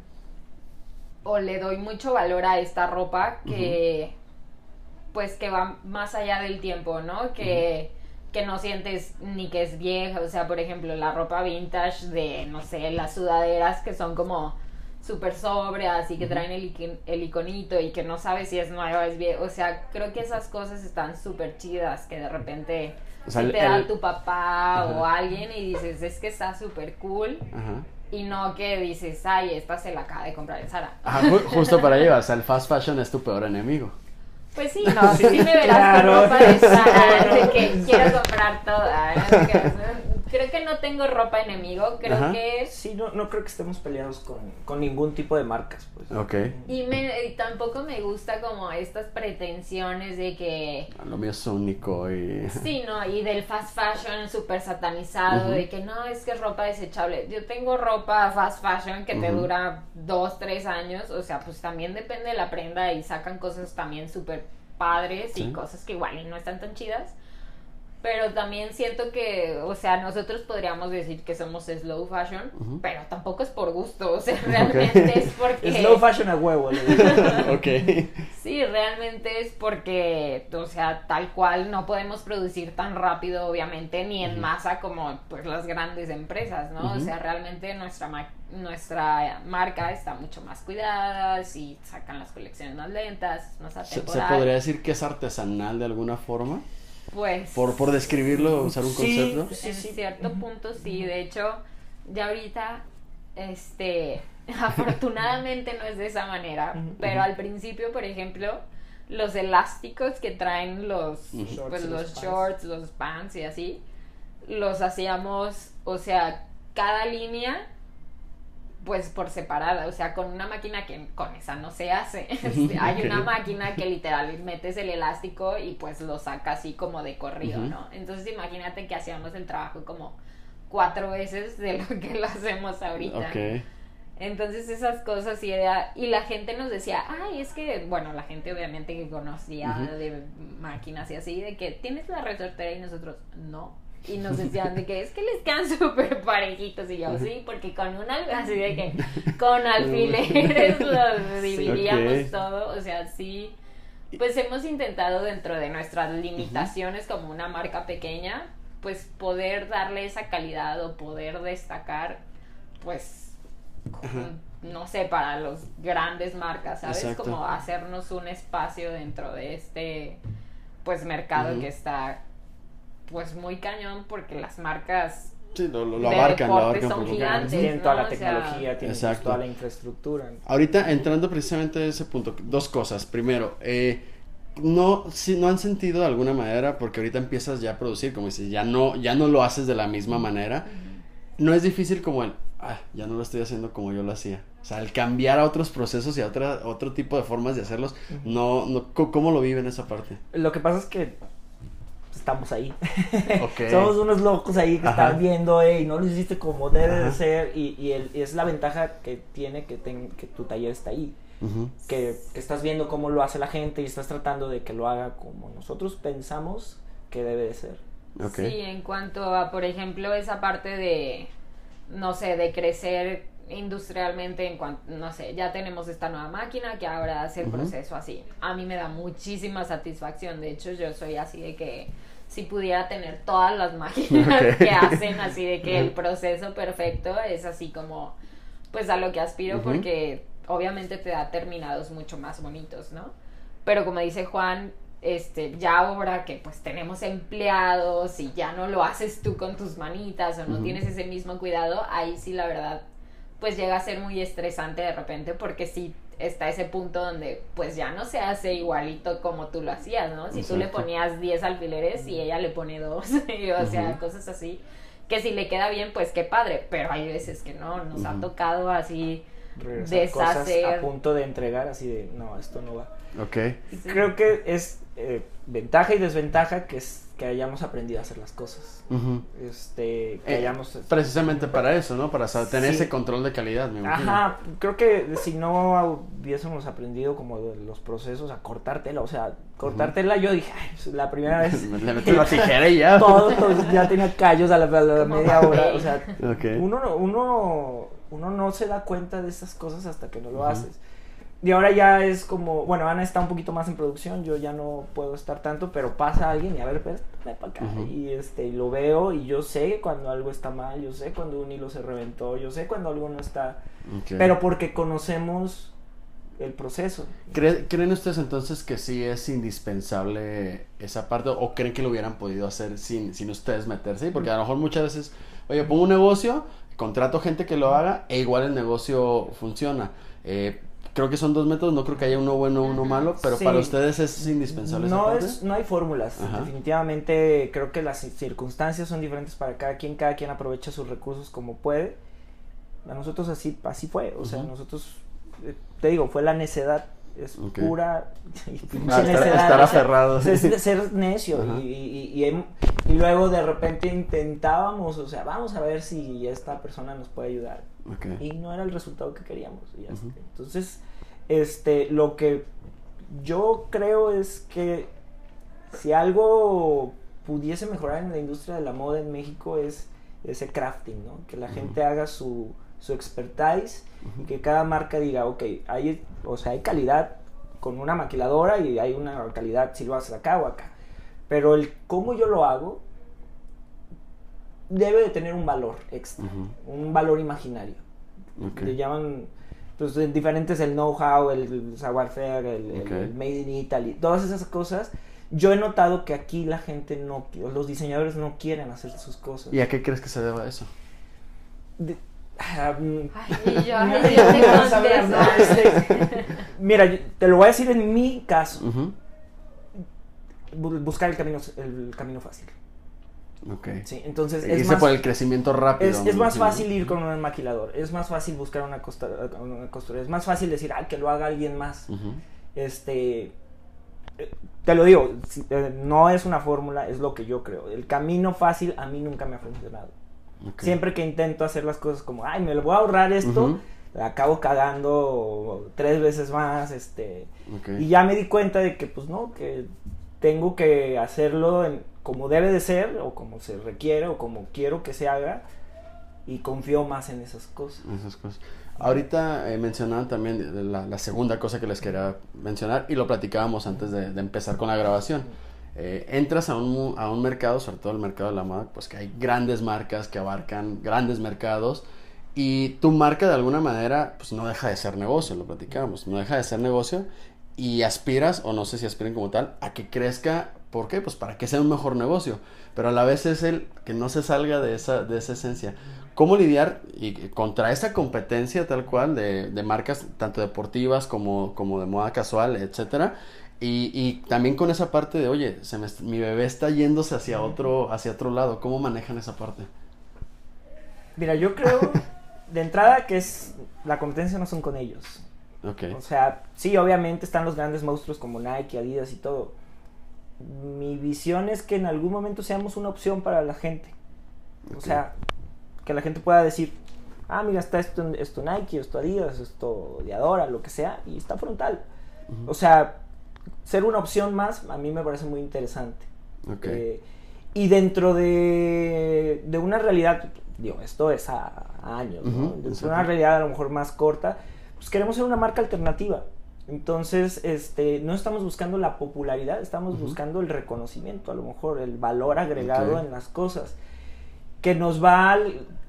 o le doy mucho valor a esta ropa que, pues que va más allá del tiempo, ¿no? Que, que no sientes ni que es vieja, o sea, por ejemplo, la ropa vintage de, no sé, las sudaderas que son como súper sobrias y que traen el, el iconito y que no sabes si es nueva o es vieja, o sea, creo que esas cosas están súper chidas, que de repente O sea, si el- te da el- tu papá o alguien y dices, es que está súper cool. Ajá. Y no que dices, ay, esta se la acaba de comprar en Sara. Ajá, ju- justo para allá, o sea, el fast fashion es tu peor enemigo. Pues sí, no, sí, me verás claro. con ropa de Sara, de que quiero comprar toda. Creo que no tengo ropa enemigo, creo Ajá. que. Sí, no, no creo que estemos peleados con, con ningún tipo de marcas, pues. Ok. Y, me, y tampoco me gusta como estas pretensiones de que... Lo mío es único y... Sí, no, y del fast fashion súper satanizado, de que no, es que es ropa desechable. Yo tengo ropa fast fashion que te dura dos, tres años, o sea, pues también depende de la prenda y sacan cosas también súper padres Sí. y cosas que igual y no están tan chidas. Pero también siento que, o sea, nosotros podríamos decir que somos slow fashion, pero tampoco es por gusto, o sea, realmente es porque... Slow fashion a huevo. le digo. ok. Sí, realmente es porque, o sea, tal cual no podemos producir tan rápido, obviamente, ni en masa como pues las grandes empresas, ¿no? O sea, realmente nuestra ma- nuestra marca está mucho más cuidada, si sacan las colecciones más lentas, más ¿Se, se atemporal. podría decir que es artesanal de alguna forma? Pues. Por, por describirlo, usar un Sí. concepto. Sí, en cierto punto sí, de hecho, ya ahorita, este, afortunadamente no es de esa manera, pero al principio, por ejemplo, los elásticos que traen los, pues, Shorts los shorts, los pants y así, los hacíamos, o sea, cada línea pues por separada, o sea, con una máquina que con esa no se hace. Este, Hay una máquina que literal metes el elástico y pues lo saca así como de corrido. ¿no? Entonces imagínate que hacíamos el trabajo como cuatro veces de lo que lo hacemos ahorita. Entonces esas cosas y era, y la gente nos decía, ay, es que, bueno, la gente obviamente que conocía de máquinas y así, de que tienes la resortera y nosotros, no. Y nos decían de que es que les quedan súper parejitos y yo, sí, porque con una, así de que con alfileres los dividíamos todo, o sea, sí. Pues hemos intentado dentro de nuestras limitaciones como una marca pequeña, pues poder darle esa calidad o poder destacar, pues, Ajá. no sé, para los grandes marcas, ¿sabes? Exacto. Como hacernos un espacio dentro de este, pues, mercado Ujú. que está, pues, muy cañón porque las marcas Sí, lo, lo, lo De abarcan, lo abarcan son por completo. gigantes. Tienen toda ¿no? la O sea, tecnología, tienen pues, Exacto. toda la infraestructura. Ahorita entrando precisamente a ese punto, dos cosas. Primero, eh, no, si no han sentido de alguna manera, porque ahorita empiezas ya a producir, como dices, ya no, ya no lo haces de la misma manera. No es difícil como el, ah, ya no lo estoy haciendo como yo lo hacía. O sea, el cambiar a otros procesos y a otra, otro tipo de formas de hacerlos, no, no, ¿cómo lo viven esa parte? Lo que pasa es que estamos ahí. Ok. Somos unos locos ahí que Ajá. están viendo, y no lo hiciste como debe Ajá. de ser. Y, y el- es la ventaja que tiene que, ten- que tu taller está ahí. Que, que estás viendo cómo lo hace la gente y estás tratando de que lo haga como nosotros pensamos que debe de ser. Sí, en cuanto a, por ejemplo, esa parte de, no sé, de crecer industrialmente en cuanto, no sé, ya tenemos esta nueva máquina que ahora hace el proceso así. A mí me da muchísima satisfacción. De hecho, yo soy así de que si pudiera tener todas las máquinas que hacen así de que el proceso perfecto es así como, pues a lo que aspiro porque obviamente te da terminados mucho más bonitos, ¿no? Pero como dice Juan, este, ya ahora que pues tenemos empleados y ya no lo haces tú con tus manitas o no tienes ese mismo cuidado, ahí sí la verdad pues llega a ser muy estresante de repente porque sí está ese punto donde pues ya no se hace igualito como tú lo hacías, ¿no? Si tú le ponías 10 alfileres y ella le pone dos, y, o sea, cosas así, que si le queda bien pues qué padre, pero hay veces que no, nos ha tocado así Regresar cosas Deshacer. a punto de entregar así de, no, esto no va. Ok. Sí. Creo que es eh, ventaja y desventaja que es que hayamos aprendido a hacer las cosas. Este, que Eh, hayamos... Precisamente para eso, ¿no? Para saber- tener Sí. ese control de calidad, me imagino. Ajá, creo que si no hubiésemos aprendido como de los procesos a cortar tela, o sea, cortar Ujú. tela, yo dije, "Ay, pues, la primera vez Le metes la tijera y ya. todo, todo ya tenía callos a la, a la Como media hora, o sea, uno, no- uno, uno no se da cuenta de esas cosas hasta que no lo haces. Y ahora ya es como, bueno, Ana está un poquito más en producción, yo ya no puedo estar tanto, pero pasa alguien y a ver, pues, ven para acá. Ujú. Y este, lo veo y yo sé cuando algo está mal, yo sé cuando un hilo se reventó, yo sé cuando algo no está, Ok. pero porque conocemos el proceso. ¿Cree- ¿Creen ustedes entonces que sí es indispensable esa parte o creen que lo hubieran podido hacer sin, sin ustedes meterse? Porque a lo mejor muchas veces, oye, pongo un negocio, contrato gente que lo haga e igual el negocio funciona. Eh, creo que son dos métodos, no creo que haya uno bueno o uno malo, pero Sí. para ustedes es indispensable No, es, no hay fórmulas. Ajá. Definitivamente creo que las circunstancias son diferentes para cada quien. Cada quien aprovecha sus recursos como puede. A nosotros así, así fue. O sea, nosotros, eh, te digo, fue la necedad. Es pura Ah, estar, estar o sea, aferrado. es de ser necio y, y- y hem- y luego de repente intentábamos, o sea, vamos a ver si esta persona nos puede ayudar Y no era el resultado que queríamos. y. Entonces, este, lo que yo creo es que si algo pudiese mejorar en la industria de la moda en México es ese crafting, ¿no? Que la gente haga su, su expertise y que cada marca diga, ok, hay, o sea, hay calidad con una maquiladora y hay una calidad si lo haces acá o acá. Pero el cómo yo lo hago debe de tener un valor extra, un valor imaginario. Le llaman, pues diferentes el know-how, el savoir-faire, el, el, made in Italy, todas esas cosas. Yo he notado que aquí la gente no, los diseñadores no quieren hacer sus cosas. ¿Y a qué crees que se deba eso? Mira, te lo voy a decir en mi caso. Buscar el camino, el camino fácil. Ok. Sí, entonces es más, por el crecimiento rápido. Es, más fácil ir con un maquilador, es más fácil buscar una, costura, es más fácil decir, que lo haga alguien más. Este, te lo digo, eh, no es una fórmula, es lo que yo creo. El camino fácil a mí nunca me ha funcionado. Siempre que intento hacer las cosas como, ay, me lo voy a ahorrar esto, acabo cagando tres veces más, este, y ya me di cuenta de que, pues no, que tengo que hacerlo como debe de ser, o como se requiere, o como quiero que se haga, y confío más en esas cosas. Esas cosas. Ahorita eh, mencionaban también la, segunda cosa que les quería mencionar, y lo platicábamos antes de, empezar con la grabación. Eh, entras a un, a un mercado, sobre todo el mercado de la moda, pues que hay grandes marcas que abarcan grandes mercados, y tu marca de alguna manera, pues no deja de ser negocio, lo platicábamos, no deja de ser negocio, y aspiras, o no sé si aspiren como tal, a que crezca. ¿Por qué? Pues para que sea un mejor negocio. Pero a la vez es el que no se salga de esa, de esa esencia. ¿Cómo lidiar y, contra esa competencia tal cual de, de marcas tanto deportivas como, como de moda casual, etcétera? Y, y, también con esa parte de, oye, se mi bebé está yéndose hacia otro, hacia otro lado. ¿Cómo manejan esa parte? Mira, yo creo de entrada que es la competencia no son con ellos. O sea, sí, obviamente están los grandes monstruos como Nike, Adidas y todo. Mi visión es que en algún momento seamos una opción para la gente. O sea, que la gente pueda decir, ah, mira, está esto, esto Nike, esto Adidas, esto Diadora, lo que sea, y está frontal. O sea, ser una opción más a mí me parece muy interesante. Eh, y dentro de, de, una realidad, digo, esto es a, años, ¿no? Dentro de una realidad a lo mejor más corta, pues queremos ser una marca alternativa. Entonces, este, no estamos buscando la popularidad, estamos buscando el reconocimiento, a lo mejor el valor agregado en las cosas. Que nos va,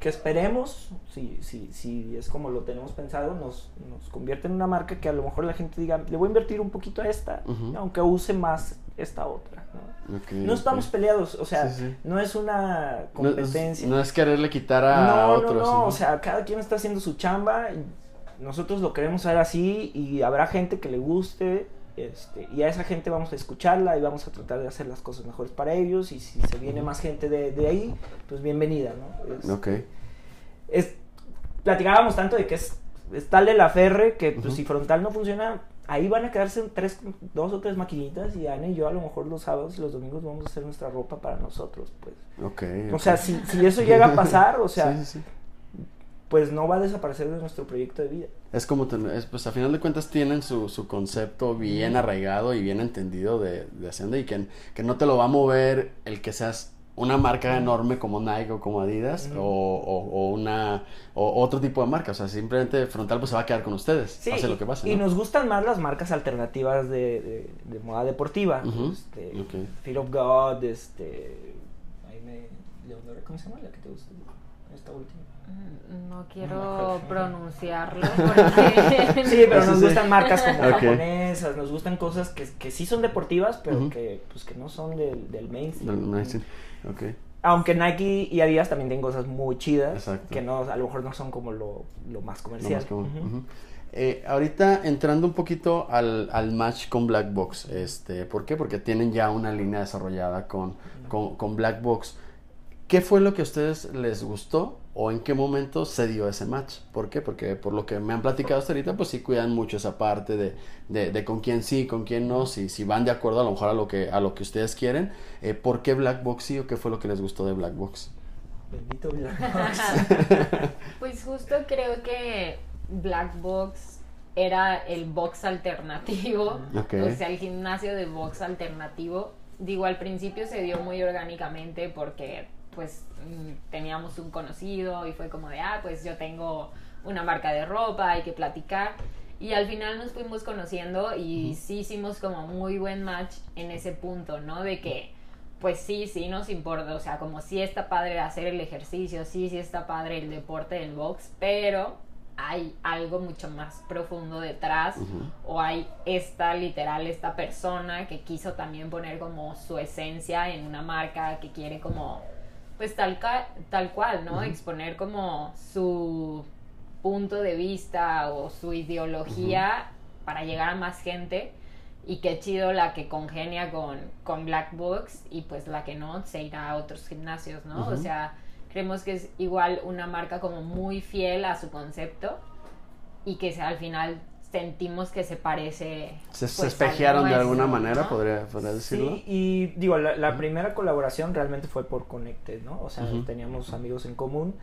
que esperemos, si, si, si es como lo tenemos pensado, nos, nos convierte en una marca que a lo mejor la gente diga, le voy a invertir un poquito a esta, aunque use más esta otra. No, estamos peleados, o sea, no es una competencia. No es, quererle quitar a otros. No, no, o sea, cada quien está haciendo su chamba nosotros lo queremos hacer así y habrá gente que le guste este, y a esa gente vamos a escucharla y vamos a tratar de hacer las cosas mejores para ellos y si se viene más gente de, ahí, pues bienvenida, ¿no? ok. Es, platicábamos tanto de que es, tal de la ferre que pues, si frontal no funciona, ahí van a quedarse tres, dos o tres maquinitas y Ana y yo a lo mejor los sábados y los domingos vamos a hacer nuestra ropa para nosotros, pues. Okay, O sea, si, si, eso llega a pasar, o sea, pues no va a desaparecer de nuestro proyecto de vida. Es como, es, pues a final de cuentas tienen su, su concepto bien arraigado y bien entendido de, de Hacienda y que, que no te lo va a mover el que seas una marca enorme como Nike o como Adidas o, o, una o otro tipo de marca, o sea, simplemente Frontal pues se va a quedar con ustedes, sí, pase lo que pase. Y nos gustan más las marcas alternativas de, de, moda deportiva, este, Fear of God, este, ahí me, ¿cómo se llama la que te gusta? Esta última. Mm, no quiero pronunciarlo porque... Sí, pero nos gustan marcas como japonesas, nos gustan cosas que, que sí son deportivas, pero que, pues, que no son del, del mainstream. Aunque Nike y Adidas también tienen cosas muy chidas, que no, a lo mejor no son como lo, lo más comercial. Eh, ahorita entrando un poquito al, al, match con Black Box, este, ¿por qué? Porque tienen ya una línea desarrollada con, con, con Black Box. ¿Qué fue lo que a ustedes les gustó o en qué momento se dio ese match. ¿Por qué? Porque por lo que me han platicado hasta ahorita, pues sí cuidan mucho esa parte de, de, con quién sí, con quién no, si, si van de acuerdo a lo mejor a lo que, a lo que ustedes quieren. Eh, ¿Por qué Black Box sí o qué fue lo que les gustó de Black Box? Bendito Black Box. pues justo creo que Black Box era el box alternativo, o sea, el gimnasio de box alternativo digo, al principio se dio muy orgánicamente porque pues mm, teníamos un conocido y fue como de, ah, pues yo tengo una marca de ropa, hay que platicar. Y al final nos fuimos conociendo y sí hicimos como muy buen match en ese punto, ¿no? De que, pues sí, sí nos importa, o sea, como sí está padre hacer el ejercicio, sí, sí está padre el deporte del box, pero hay algo mucho más profundo detrás o hay esta literal esta persona que quiso también poner como su esencia en una marca que quiere como pues tal, tal cual, ¿no? Exponer como su punto de vista o su ideología para llegar a más gente y qué chido la que congenia con, con Black Box y pues la que no se irá a otros gimnasios, ¿no? O sea, creemos que es igual una marca como muy fiel a su concepto y que al final sentimos que se parece. Se, pues, espejearon de alguna manera, podría, decirlo. Sí, y digo, la, primera colaboración realmente fue por Connected, ¿no? O sea, teníamos amigos en común.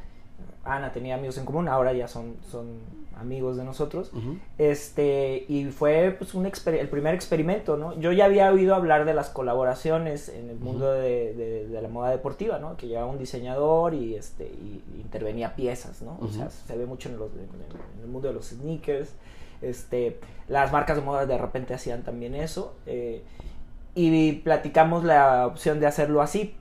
Ana tenía amigos en común, ahora ya son, son amigos de nosotros. Este, y fue pues un el primer experimento, ¿no? Yo ya había oído hablar de las colaboraciones en el mundo de, la moda deportiva, ¿no? Que llevaba un diseñador y este y, intervenía piezas, ¿no? O sea, se ve mucho en, los, en, el mundo de los sneakers. Este, las marcas de moda de repente hacían también eso. Eh, y platicamos la opción de hacerlo así.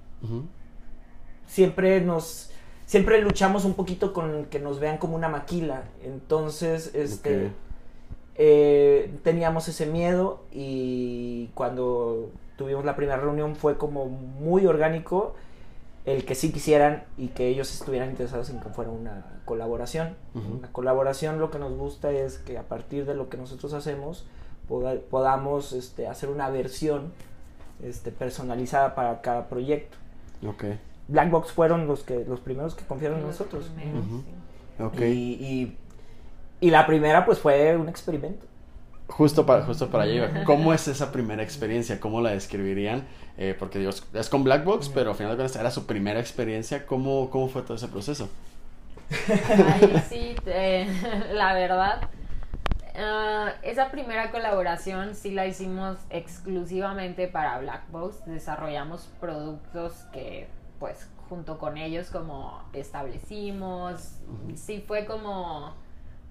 Siempre nos siempre luchamos un poquito con que nos vean como una maquila. Entonces, este eh, teníamos ese miedo y cuando tuvimos la primera reunión fue como muy orgánico el que sí quisieran y que ellos estuvieran interesados en que fuera una colaboración. Una colaboración lo que nos gusta es que a partir de lo que nosotros hacemos podamos este, hacer una versión este, personalizada para cada proyecto. Okay. Black Box fueron los que los primeros que confiaron en nosotros. y, y, la primera pues fue un experimento. Justo para, justo para allá ¿Cómo es esa primera experiencia? ¿Cómo la describirían? Eh, porque Dios, es con Black Box, pero al final de cuentas era su primera experiencia. ¿Cómo, cómo fue todo ese proceso? Ay, sí, la verdad, ah, esa primera colaboración sí la hicimos exclusivamente para Black Box. Desarrollamos productos que pues junto con ellos como establecimos, sí fue como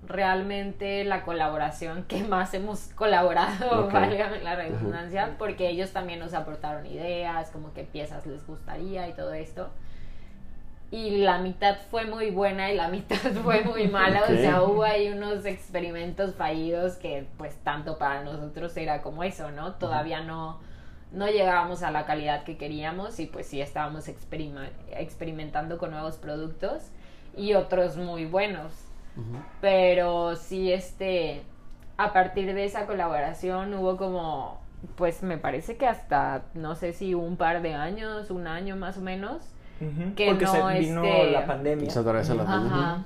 realmente la colaboración que más hemos colaborado, okay. la redundancia, porque ellos también nos aportaron ideas, como qué piezas les gustaría y todo esto. Y la mitad fue muy buena y la mitad fue muy mala, o sea, hubo ahí unos experimentos fallidos que pues tanto para nosotros era como eso, ¿no? Todavía no no llegábamos a la calidad que queríamos y pues sí estábamos experimentando con nuevos productos y otros muy buenos. Pero sí, este, a partir de esa colaboración hubo como, pues me parece que hasta, no sé si un par de años, un año más o menos, que Porque no, se vino este, la pandemia. Se la pandemia.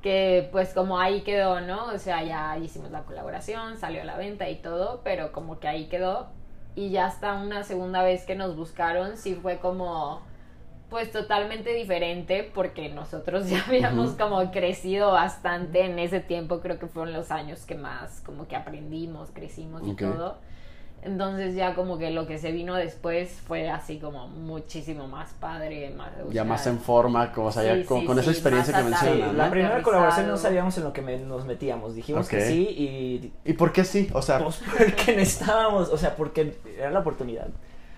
Que pues como ahí quedó, ¿no? O sea, ya hicimos la colaboración, salió a la venta y todo, pero como que ahí quedó y ya hasta una segunda vez que nos buscaron sí fue como pues totalmente diferente porque nosotros ya habíamos como crecido bastante en ese tiempo, creo que fueron los años que más como que aprendimos, crecimos y todo. Entonces ya como que lo que se vino después fue así como muchísimo más padre, más, ya más en forma, como, o sea, ya con, esa experiencia que mencionas. La primera colaboración no sabíamos en lo que nos metíamos, dijimos que sí y... ¿Y por qué sí? O sea... Pues porque necesitábamos, o sea, porque era la oportunidad.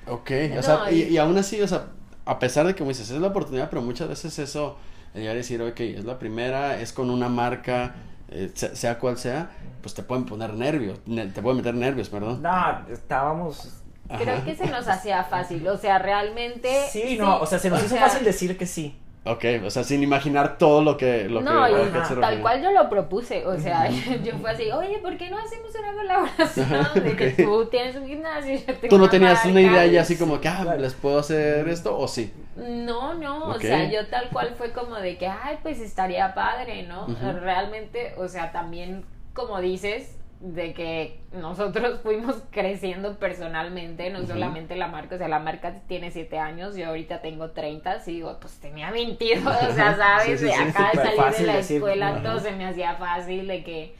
Ok, o sea, y, aún así, o sea, a pesar de que como dices, es la oportunidad, pero muchas veces eso, el ya decir, ok, es la primera, es con una marca eh, sea, cual sea, pues te pueden poner nervios, te pueden meter nervios, perdón. No, estábamos... Creo que se nos hacía fácil, o sea, realmente... Sí, no, o sea, se nos hizo fácil decir que sí. Ok, o sea, sin imaginar todo lo que... Lo no, que, tal cual yo lo propuse, o sea, yo fue así, oye, ¿por qué no hacemos una colaboración de que tú tienes un gimnasio y yo tengo ¿Tú no tenías una idea ya así como que, ah, ¿les puedo hacer esto o sí? No, no, o sea, yo tal cual fue como de que, ay, pues estaría padre, ¿no? Realmente, o sea, también, como dices, de que nosotros fuimos creciendo personalmente, no solamente la marca, o sea, la marca tiene 7 años, yo ahorita tengo 30, y digo, pues tenía 22, o sea, ¿sabes? de acá de salir de la escuela todo se me hacía fácil, de que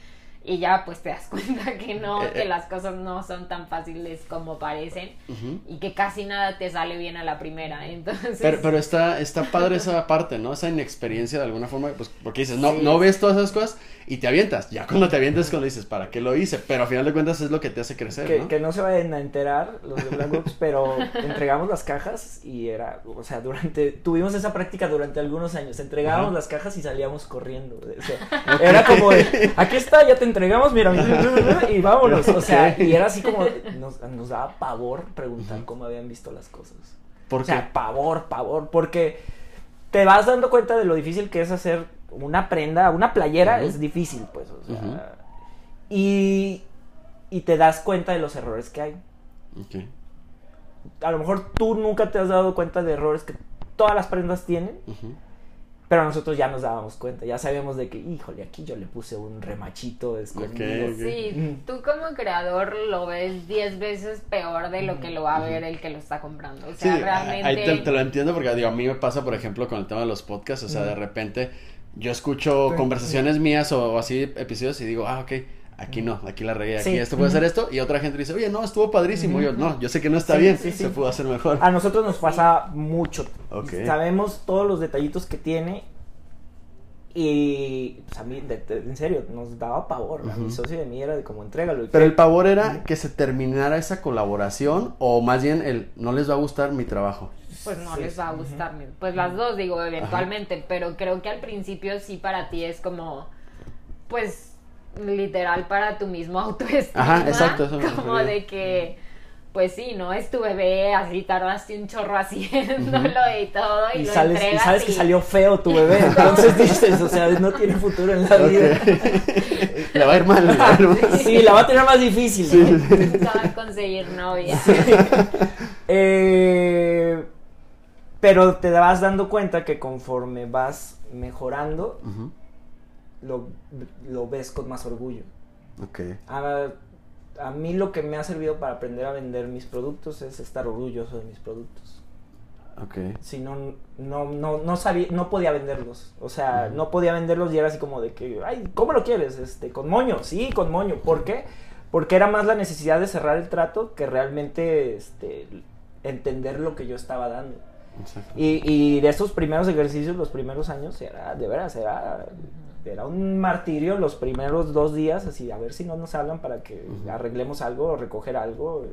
y ya pues te das cuenta que no, Eh, que eh. las cosas no son tan fáciles como parecen y que casi nada te sale bien a la primera. Entonces, Pero, pero está, está padre esa parte, ¿no? Esa inexperiencia de alguna forma, pues porque dices, no, Sí. no ves todas esas cosas y te avientas. Ya cuando te avientas es cuando dices, ¿para qué lo hice? Pero al final de cuentas es lo que te hace crecer, Que, ¿no? que no se vayan a enterar los de Black Box, pero entregamos las cajas y era, o sea, durante, tuvimos esa práctica durante algunos años, entregábamos las cajas y salíamos corriendo, o sea, era como, de, aquí está, ya te entregamos, mira, y vámonos, o sea, y era así como, nos, nos daba pavor preguntar cómo habían visto las cosas. ¿Por O sea, qué? pavor, pavor, porque te vas dando cuenta de lo difícil que es hacer una prenda, una playera Ujú. es difícil, pues, o sea, y, y te das cuenta de los errores que hay. Ok. A lo mejor tú nunca te has dado cuenta de errores que todas las prendas tienen. Pero nosotros ya nos dábamos cuenta, ya sabíamos de que, híjole, aquí yo le puse un remachito escondido. Ok, ok. Sí, Mm. tú como creador lo ves 10 veces peor de lo que lo va a ver el que lo está comprando. O Sí, sea, realmente... ahí te, te lo entiendo porque digo, a mí me pasa, por ejemplo, con el tema de los podcasts, o sea, de Ujú. repente yo escucho conversaciones mías o, así episodios y digo, ah, ok, aquí no, aquí la regué, aquí Sí. esto puede hacer esto, y otra gente dice, oye, no, estuvo padrísimo, yo, no, yo sé que no está Sí, bien, sí, sí. se pudo hacer mejor. A nosotros nos pasa mucho. Ok. Sabemos todos los detallitos que tiene. Y pues a mí, de- de- en serio, nos daba pavor. A mi socio y a mí era de como entrégalo. Pero el pavor era que se terminara esa colaboración o más bien el no les va a gustar mi trabajo. pues no Sí, les va a gustar. Pues las dos, digo, eventualmente, pero creo que al principio sí para ti es como, pues, literal para tu mismo autoestima. Ajá, exacto, eso me Como refería. de que, pues sí, ¿no? Es tu bebé, así tardaste un chorro haciéndolo y todo, y, y, lo sales, y sabes que salió feo tu bebé. Entonces dices, o sea, no tiene futuro en la vida. Le va a ir mal, le va a ir mal. Sí, la va a tener más difícil. ¿no? Nunca va a conseguir novia. Eh, pero te vas dando cuenta que conforme vas mejorando, Ujú. Lo, lo ves con más orgullo. Ok. A, a mí lo que me ha servido para aprender a vender mis productos es estar orgulloso de mis productos. Ok. Si no, no, no, no sabía, no podía venderlos. O sea, no podía venderlos y era así como de que, ay, ¿cómo lo quieres? Este, con moño, sí, con moño. ¿Por qué? Porque era más la necesidad de cerrar el trato que realmente este, entender lo que yo estaba dando. Exacto. Y, y de esos primeros ejercicios, los primeros años, era, de veras, era, era un martirio los primeros dos días, así, a ver si no nos hablan para que arreglemos algo o recoger algo.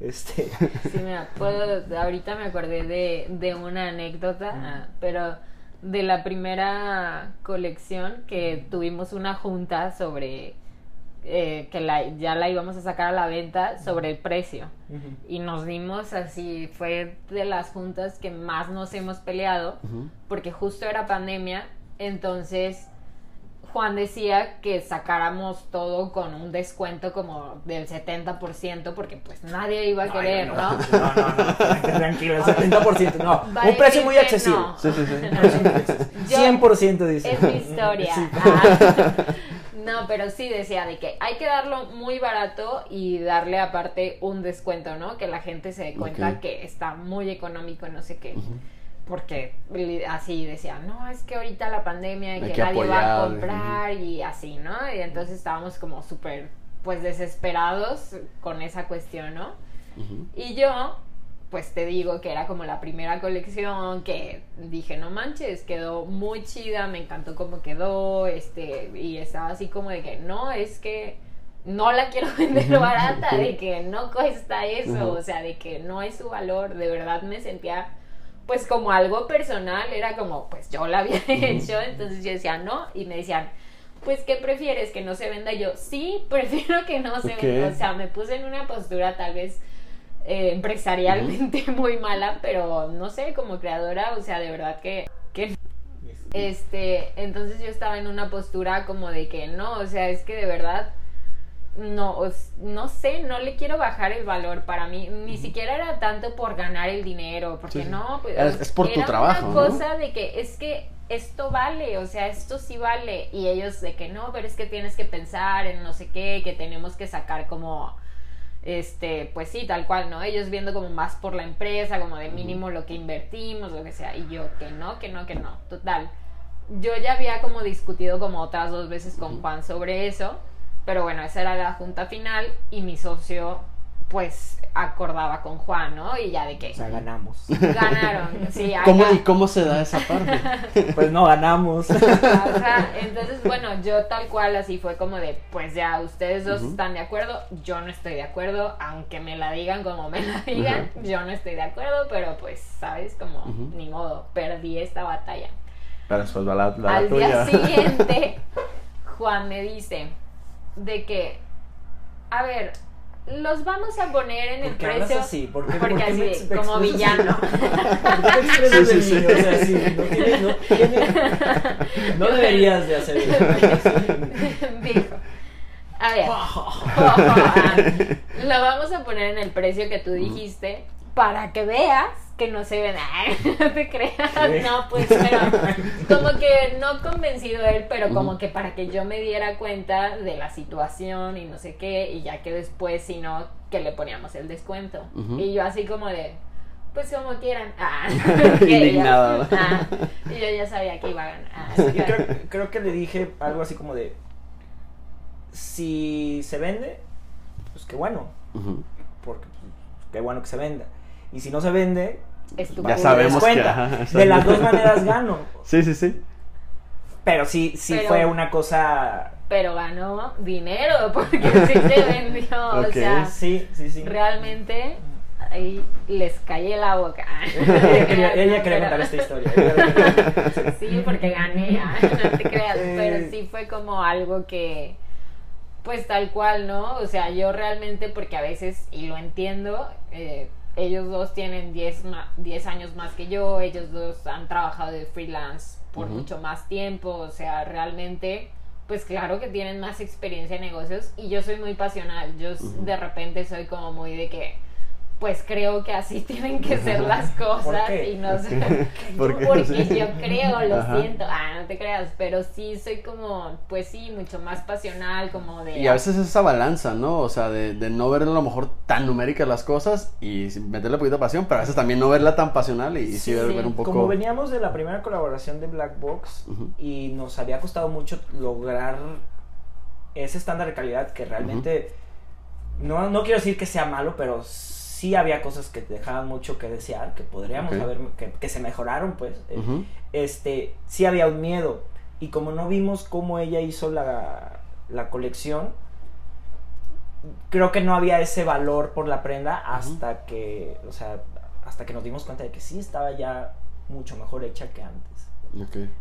Este, Sí, mira, puedo, ahorita me acordé de, de una anécdota, ah, pero de la primera colección que tuvimos una junta sobre eh, que la, ya la íbamos a sacar a la venta sobre el precio. Y nos dimos así, fue de las juntas que más nos hemos peleado, porque justo era pandemia, entonces Juan decía que sacáramos todo con un descuento como del 70%, porque pues nadie iba a querer, ¿no? No, no, no, tranquilo, el 70%, no. Un precio muy accesible. no. Sí, sí, sí. Un precio muy accesible. Yo- 100% dice. Es mi historia. Sí. Ah. No, pero sí decía de que hay que darlo muy barato y darle aparte un descuento, ¿no? Que la gente se dé cuenta que está muy económico, no sé qué. Porque así decía, no, es que ahorita la pandemia y que, que nadie va a comprar y así, ¿no? Y entonces estábamos como súper, pues desesperados con esa cuestión, ¿no? Y yo, pues te digo que era como la primera colección que dije, no manches, quedó muy chida, me encantó cómo quedó, este, y estaba así como de que no, es que no la quiero vender barata, de que no cuesta eso, o sea, de que no es su valor, de verdad me sentía pues como algo personal, era como, pues yo la había hecho, entonces yo decía, no, y me decían, pues, ¿qué prefieres? ¿Que no se venda? Y yo, sí, prefiero que no se venda. O sea, me puse en una postura tal vez eh, empresarialmente muy mala, pero no sé, como creadora, o sea, de verdad que, que este, entonces yo estaba en una postura como de que no, o sea, es que de verdad no, no sé, no le quiero bajar el valor para mí, ni siquiera era tanto por ganar el dinero, porque Sí, no, pues, Es- es por tu trabajo, una ¿no? cosa de que es que esto vale, o sea, esto sí vale, y ellos de que no, pero es que tienes que pensar en no sé qué, que tenemos que sacar como este, pues sí, tal cual, ¿no? Ellos viendo como más por la empresa, como de mínimo lo que invertimos, lo que sea, y yo que no, que no, que no, total. Yo ya había como discutido como otras dos veces con Juan sobre eso, Pero bueno, esa era la junta final y mi socio pues acordaba con Juan, ¿no? Y ya de que O sea, ganamos. ganaron. Sí, ¿Cómo, ¿Y cómo se da esa parte? Pues no ganamos. Ajá, entonces, bueno, yo tal cual así fue como de, pues ya, ustedes dos están de acuerdo, yo no estoy de acuerdo, aunque me la digan como me la digan, yo no estoy de acuerdo, pero pues, ¿sabes? Como, ni modo, perdí esta batalla. Pero después va la, la Al tuya. día siguiente, Juan me dice de que, a ver, los vamos a poner en el ¿Por qué hablas precio. así? ¿Por qué- porque por qué así, me como villano. No, deberías de hacer eso. Dijo. A ver, lo vamos a poner en el precio que tú dijiste para que veas que no se ven. Ay, no te creas. ¿Qué? No, pues, pero como que no convencido él, pero como que para que yo me diera cuenta de la situación y no sé qué, y ya que después, si no, que le poníamos el descuento. Y yo así como de. Pues como quieran. Ah, yo, ah, y yo ya sabía que iba a ganar. Ah, Yo creo, creo que le dije algo así como de si se vende, pues qué bueno, porque pues, qué bueno que se venda. Y si no se vende, Es tu Ya sabemos que, ajá, de las dos maneras gano. Sí, sí, sí. Pero sí, sí Pero- fue una cosa. pero ganó dinero porque sí se vendió. O sea, Sí, sí, sí. realmente ahí les callé la boca. ella quería, ella quería contar esta historia. Ella quería contar esta historia. Sí, porque gané, ah, no te creas. Pero sí fue como algo que, pues tal cual, ¿no? O sea, yo realmente, porque a veces, y lo entiendo, eh, ellos dos tienen 10 ma- 10 años más que yo, ellos dos han trabajado de freelance por mucho más tiempo, o sea, realmente, pues claro que tienen más experiencia en negocios y yo soy muy pasional, yo de repente soy como muy de que, pues creo que así tienen que ser las cosas qué? y no sé, ¿Por qué? porque Sí. yo creo, lo Ajá. siento, ah, no te creas, pero sí soy como, pues sí, mucho más pasional, como de... Y a veces es esa balanza, ¿no? O sea, de, de no ver a lo mejor tan numéricas las cosas y meterle de pasión, pero a veces también no verla tan pasional y sí, Sí, ver, sí. ver un poco... Como veníamos de la primera colaboración de Black Box y nos había costado mucho lograr ese estándar de calidad que realmente no, no quiero decir que sea malo, pero sí había cosas que dejaban mucho que desear, que podríamos haber, que, que se mejoraron, pues. eh. Este, sí había un miedo. Y como no vimos cómo ella hizo la, la colección, creo que no había ese valor por la prenda hasta que, o sea, hasta que nos dimos cuenta de que sí estaba ya mucho mejor hecha que antes.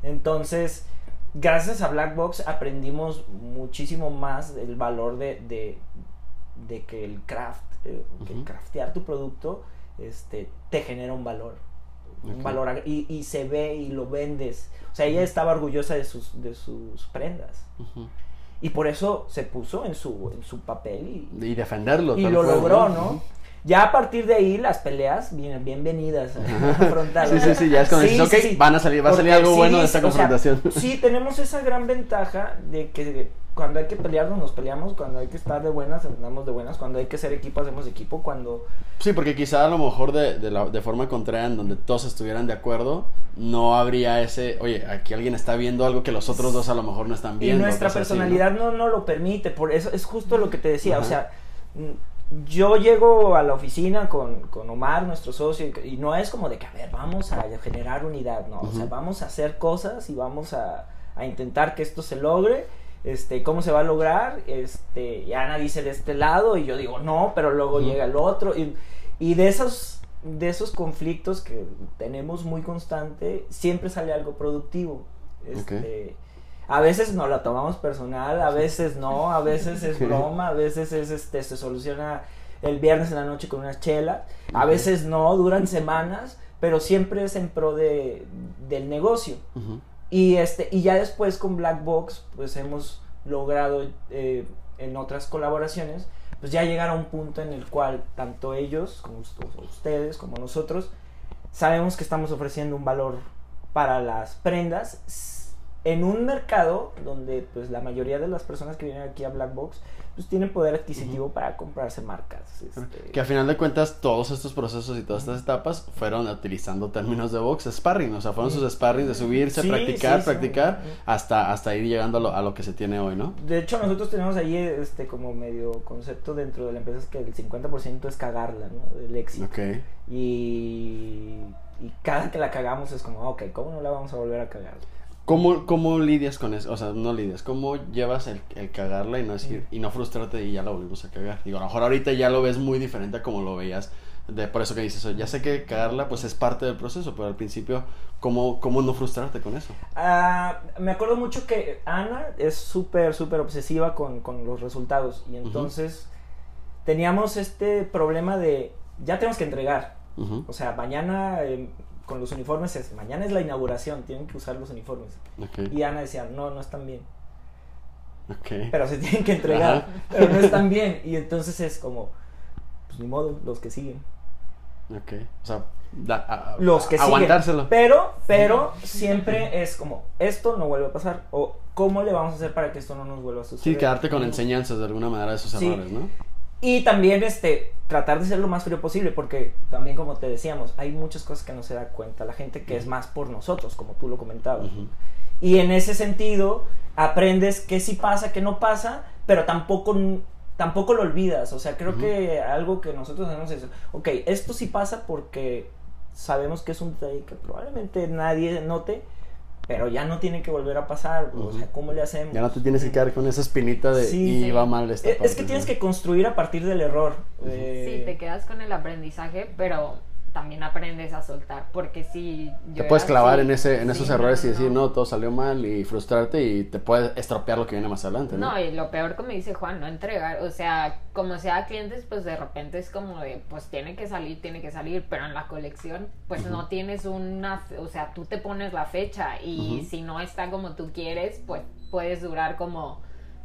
Entonces, gracias a Black Box aprendimos muchísimo más el valor de, de, de que el craft, eh, craftear tu producto este, te genera un valor. Un valor y, y se ve y lo vendes. O sea, ella estaba orgullosa de sus, de sus prendas. Y por eso se puso en su, en su papel y, Y defenderlo. y lo cual, logró, ¿no? Ya a partir de ahí las peleas, bien, bienvenidas a. Sí, sí, sí, ya es cuando Sí, dices, ok, sí. van a salir, va a salir algo bueno de esta o sea, confrontación. sí, tenemos esa gran ventaja de que cuando hay que pelearnos, nos peleamos, cuando hay que estar de buenas, andamos de buenas, cuando hay que ser equipo, hacemos equipo, cuando... Sí, porque quizá a lo mejor de, de, la, de forma contraria, en donde todos estuvieran de acuerdo, no habría ese, oye, aquí alguien está viendo algo que los otros dos a lo mejor no están Y viendo. nuestra así, ¿no? personalidad no, no lo permite, por eso es justo lo que te decía, o sea, yo llego a la oficina con, con Omar, nuestro socio, y, y no es como de que, a ver, vamos a generar unidad, no, o sea, vamos a hacer cosas y vamos a, a intentar que esto se logre, este, cómo se va a lograr, este, y Ana dice de este lado, y yo digo, no, pero luego llega el otro, y, y de esos de esos conflictos que tenemos muy constante, siempre sale algo productivo. Este, A veces no la tomamos personal, a veces no, a veces es broma, a veces es este se soluciona el viernes en la noche con una chela, a veces no, duran semanas, pero siempre es en pro de, del negocio. Y este y ya después con Black Box pues hemos logrado eh, en otras colaboraciones pues ya llegar a un punto en el cual tanto ellos como ust- ustedes como nosotros sabemos que estamos ofreciendo un valor para las prendas en un mercado donde pues la mayoría de las personas que vienen aquí a Black Box pues tienen poder adquisitivo para comprarse marcas. este, Que a final de cuentas todos estos procesos y todas estas etapas fueron utilizando términos de box, sparring, o sea, fueron sus sparring de subirse, Sí, practicar, sí, practicar, hasta, hasta ir llegando a lo, a lo que se tiene hoy, ¿no? De hecho, nosotros tenemos ahí este como medio concepto dentro de la empresa es que el 50% es cagarla, ¿no? Del éxito. Y, y cada que la cagamos es como, ok, ¿cómo no la vamos a volver a cagar? ¿Cómo, ¿Cómo lidias con eso? O sea, no lidias. ¿Cómo llevas el, el cagarla y no decir, y no frustrarte y ya la volvimos a cagar? Digo, a lo mejor ahorita ya lo ves muy diferente a como lo veías. De, por eso que dices, ya sé que cagarla pues es parte del proceso, pero al principio, ¿cómo, cómo no frustrarte con eso? Ah, me acuerdo mucho que Ana es súper, súper obsesiva con, con los resultados. Y entonces teníamos este problema de, ya tenemos que entregar. O sea, mañana eh, con los uniformes es, mañana es la inauguración, tienen que usar los uniformes. Ok, Y Ana decía, no, no están bien. ok. Pero se tienen que entregar, Ajá. pero no están bien. Y entonces es como, pues ni modo, los que siguen. Ok, o sea, da- a- Los que siguen. aguantárselo. Pero, pero siempre es como, esto no vuelve a pasar. O, ¿cómo le vamos a hacer para que esto no nos vuelva a suceder? Sí, quedarte con enseñanzas de alguna manera de esos Sí. errores, ¿no? Y también este, tratar de ser lo más frío posible, porque también como te decíamos, hay muchas cosas que no se da cuenta la gente que es más por nosotros, como tú lo comentabas. Y en ese sentido, aprendes qué sí pasa, qué no pasa, pero tampoco, tampoco lo olvidas. O sea, creo que algo que nosotros hacemos es, ok, esto sí pasa porque sabemos que es un detalle que probablemente nadie note, pero ya no tiene que volver a pasar. O sea, ¿cómo le hacemos? Ya no te tienes que quedar con esa espinita de Sí, y va mal esta Es, es parte", que tienes que construir a partir del error. Eh, Sí, te quedas con el aprendizaje, pero también aprendes a soltar, porque si yo Te puedes clavar así, en ese en sí, esos no, errores y decir, no. no, todo salió mal y frustrarte y te puede estropear lo que viene más adelante, ¿no? No, y lo peor como dice Juan, no entregar, o sea, como sea clientes, pues de repente es como de, pues tiene que salir, tiene que salir, pero en la colección, pues no tienes una, o sea, tú te pones la fecha y si no está como tú quieres, pues puedes durar como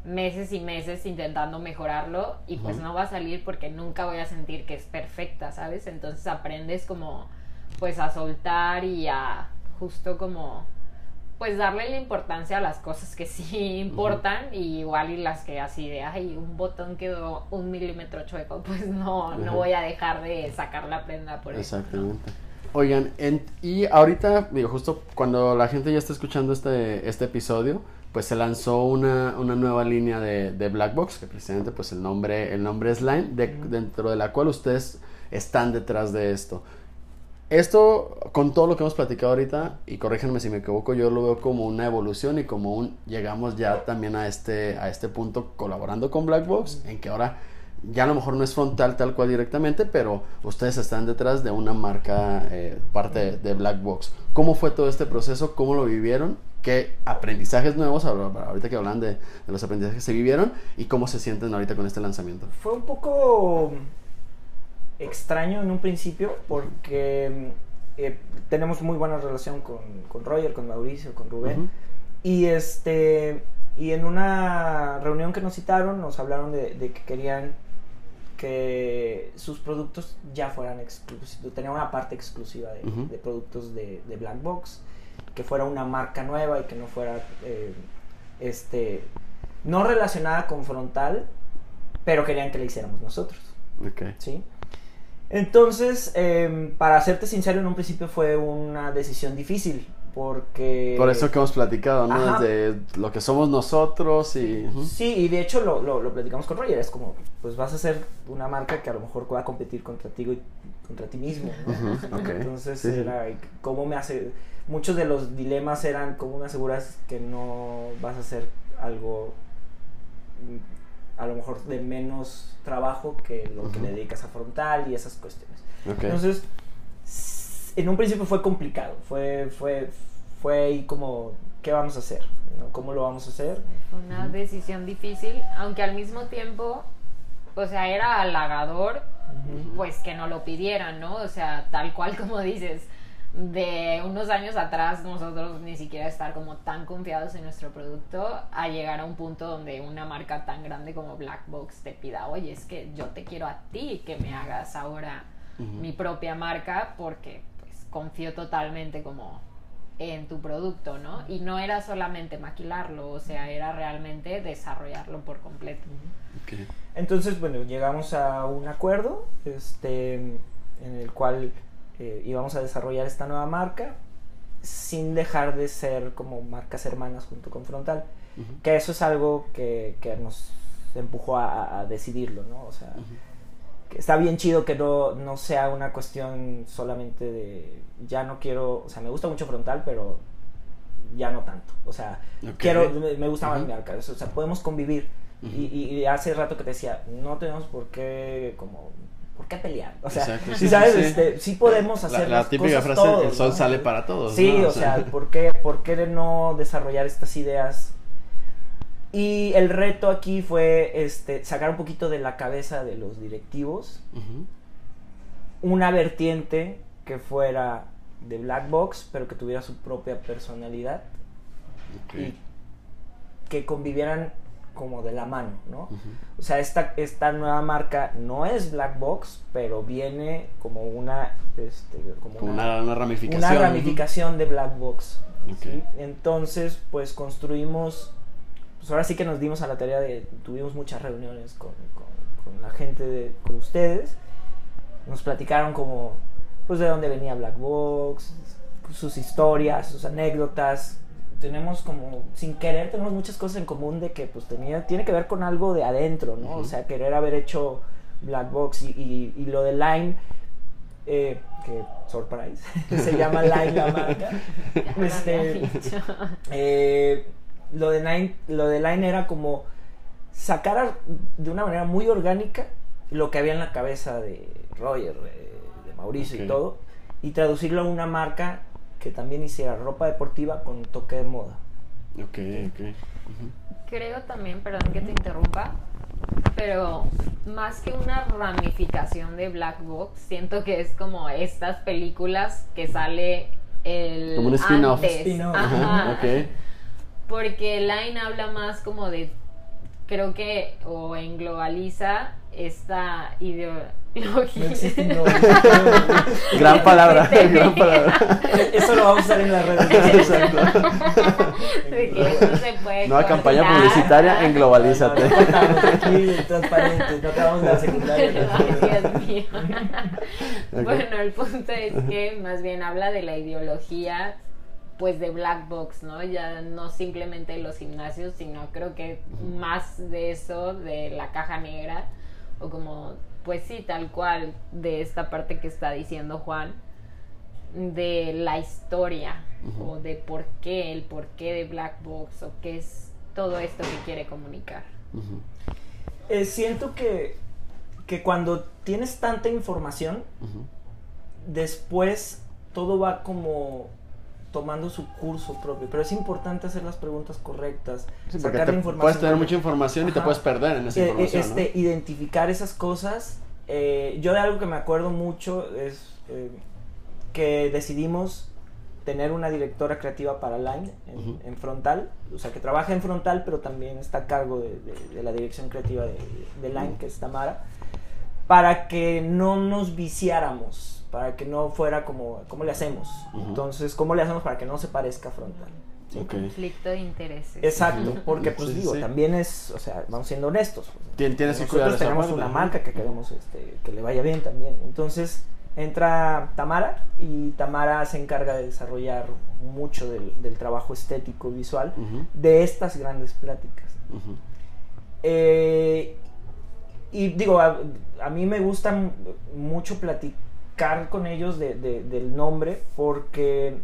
meses y meses intentando mejorarlo y pues no va a salir porque nunca voy a sentir que es perfecta, ¿sabes? Entonces aprendes como, pues a soltar y a justo como pues darle la importancia a las cosas que sí importan y igual y las que así de ay un botón quedó un milímetro chueco pues no no voy a dejar de sacar la prenda por eso Exactamente. Oigan, en- y ahorita, digo, justo cuando la gente ya está escuchando este, este episodio, pues se lanzó una, una nueva línea de, de Black Box, que precisamente pues el nombre, el nombre es Line, de- dentro de la cual ustedes están detrás de esto. Esto, con todo lo que hemos platicado ahorita, y corríjanme si me equivoco, yo lo veo como una evolución y como un, llegamos ya también a este, a este punto colaborando con Black Box, en que ahora ya a lo mejor no es frontal tal cual directamente, pero ustedes están detrás de una marca, eh, parte de, de Black Box. ¿Cómo fue todo este proceso? ¿Cómo lo vivieron? ¿Qué aprendizajes nuevos, ahorita que hablan de, de los aprendizajes que se vivieron, y cómo se sienten ahorita con este lanzamiento? Fue un poco extraño en un principio porque eh, tenemos muy buena relación con, con Roger, con Mauricio, con Rubén. Y este y en una reunión que nos citaron nos hablaron de, de que querían que sus productos ya fueran exclusivos, tenían una parte exclusiva de productos de, de Black Box, que fuera una marca nueva y que no fuera eh, este no relacionada con frontal, pero querían que la hiciéramos nosotros. ¿sí? Entonces, em, para serte sincero, en un principio fue una decisión difícil, porque... Por eso que hemos platicado, ¿no? Ajá. Desde lo que somos nosotros y... Sí, y de hecho lo, lo, lo platicamos con Roger, es como, pues vas a ser una marca que a lo mejor pueda competir contra ti y contra ti mismo. ¿no? Entonces, Sí, era, ¿cómo me hace...? Muchos de los dilemas eran, ¿cómo me aseguras que no vas a hacer algo mm, a lo mejor de menos trabajo que lo que le dedicas a frontal y esas cuestiones? Ok. Entonces, en un principio fue complicado, fue, fue, fue ahí como, ¿qué vamos a hacer? ¿No? ¿Cómo lo vamos a hacer? Fue una decisión difícil, aunque al mismo tiempo, o sea, era halagador, pues que no lo pidieran, ¿no? O sea, tal cual como dices, de unos años atrás nosotros ni siquiera estar como tan confiados en nuestro producto a llegar a un punto donde una marca tan grande como Black Box te pida, oye, es que yo te quiero a ti que me hagas ahora mi propia marca porque confío totalmente como en tu producto, ¿no? Y no era solamente maquilarlo, o sea, era realmente desarrollarlo por completo. Entonces, bueno, llegamos a un acuerdo este, en el cual eh, íbamos a desarrollar esta nueva marca sin dejar de ser como marcas hermanas junto con Frontal. Que eso es algo que, que nos empujó a, a decidirlo, ¿no? O sea, está bien chido que no, no sea una cuestión solamente de ya no quiero, o sea, me gusta mucho Frontal, pero ya no tanto. O sea, quiero, me, gusta más Ujú. mi marca, o sea, podemos convivir. Y, y- y hace rato que te decía, no tenemos por qué, como, ¿por qué pelear? O sea, Exacto, sí, sabes, sí. este, sí podemos hacer la, las típica cosas frase, todos, el sol ¿no? sale para todos. Sí, ¿no? o sea, ¿por qué, ¿por qué no desarrollar estas ideas? Y el reto aquí fue este, sacar un poquito de la cabeza de los directivos una vertiente que fuera de Black Box, pero que tuviera su propia personalidad y que convivieran como de la mano, ¿no? O sea, esta, esta nueva marca no es Black Box, pero viene como una, este, como Como una, una, una ramificación. una ramificación de Black Box. Entonces, pues construimos, pues ahora sí que nos dimos a la tarea de, tuvimos muchas reuniones con, con- con la gente, de, con ustedes, nos platicaron como, pues de dónde venía Black Box, sus historias, sus anécdotas. Tenemos como, sin querer, tenemos muchas cosas en común de que pues tenía, tiene que ver con algo de adentro, ¿no? O sea, querer haber hecho Black Box y, y- y lo de Line, eh, que surprise, se llama Line la marca. Este, eh, lo, de Line, lo de Line era como sacar de una manera muy orgánica lo que había en la cabeza de Roger, de, de Mauricio y todo, y traducirlo a una marca que también hiciera ropa deportiva con toque de moda. Ok, ok. Creo también, perdón que te interrumpa, pero más que una ramificación de Black Box, siento que es como estas películas que sale el Como un spin-off. Ajá. Ok. Porque Line habla más como de, creo que, o en globaliza esta ideología. No existe, no. Gran palabra, gran palabra. Eso lo vamos a usar en las redes. Exacto. de que eso se puede Nueva campaña publicitaria en Globalízate. No, no, aquí, acabamos de la secundaria. Dios mío. Bueno, el punto es que más bien habla de la ideología pues de Black Box, ¿no? Ya no simplemente los gimnasios, sino creo que más de eso, de la caja negra, o como, pues sí, tal cual, de esta parte que está diciendo Juan, de la historia, o de por qué, el porqué de Black Box, o qué es todo esto que quiere comunicar. Eh, siento que, que cuando tienes tanta información, después todo va como tomando su curso propio, pero es importante hacer las preguntas correctas, Sí, sacar te la información puedes tener mucha información y te puedes perder en esa Eh, eh, información, este, ¿no? identificar esas cosas. eh, yo de algo que me acuerdo mucho es eh, que decidimos tener una directora creativa para Line en, Frontal, o sea que trabaja en Frontal, pero también está a cargo de, de- de la dirección creativa de, de Line, que es Tamara, para que no nos viciáramos, para que no fuera como, ¿cómo le hacemos? Entonces, ¿cómo le hacemos para que no se parezca Frontal? Conflicto de intereses. Exacto, porque pues Sí, digo, sí. también es, o sea, vamos siendo honestos. pues, Tien- tienes que nosotros cuidar esa tenemos parte, una marca que queremos este, que le vaya bien también. Entonces entra Tamara y Tamara se encarga de desarrollar mucho del, del trabajo estético visual Ujú. de estas grandes pláticas. Eh, y digo, a, a mí me gusta mucho platicar con ellos de- de- del nombre porque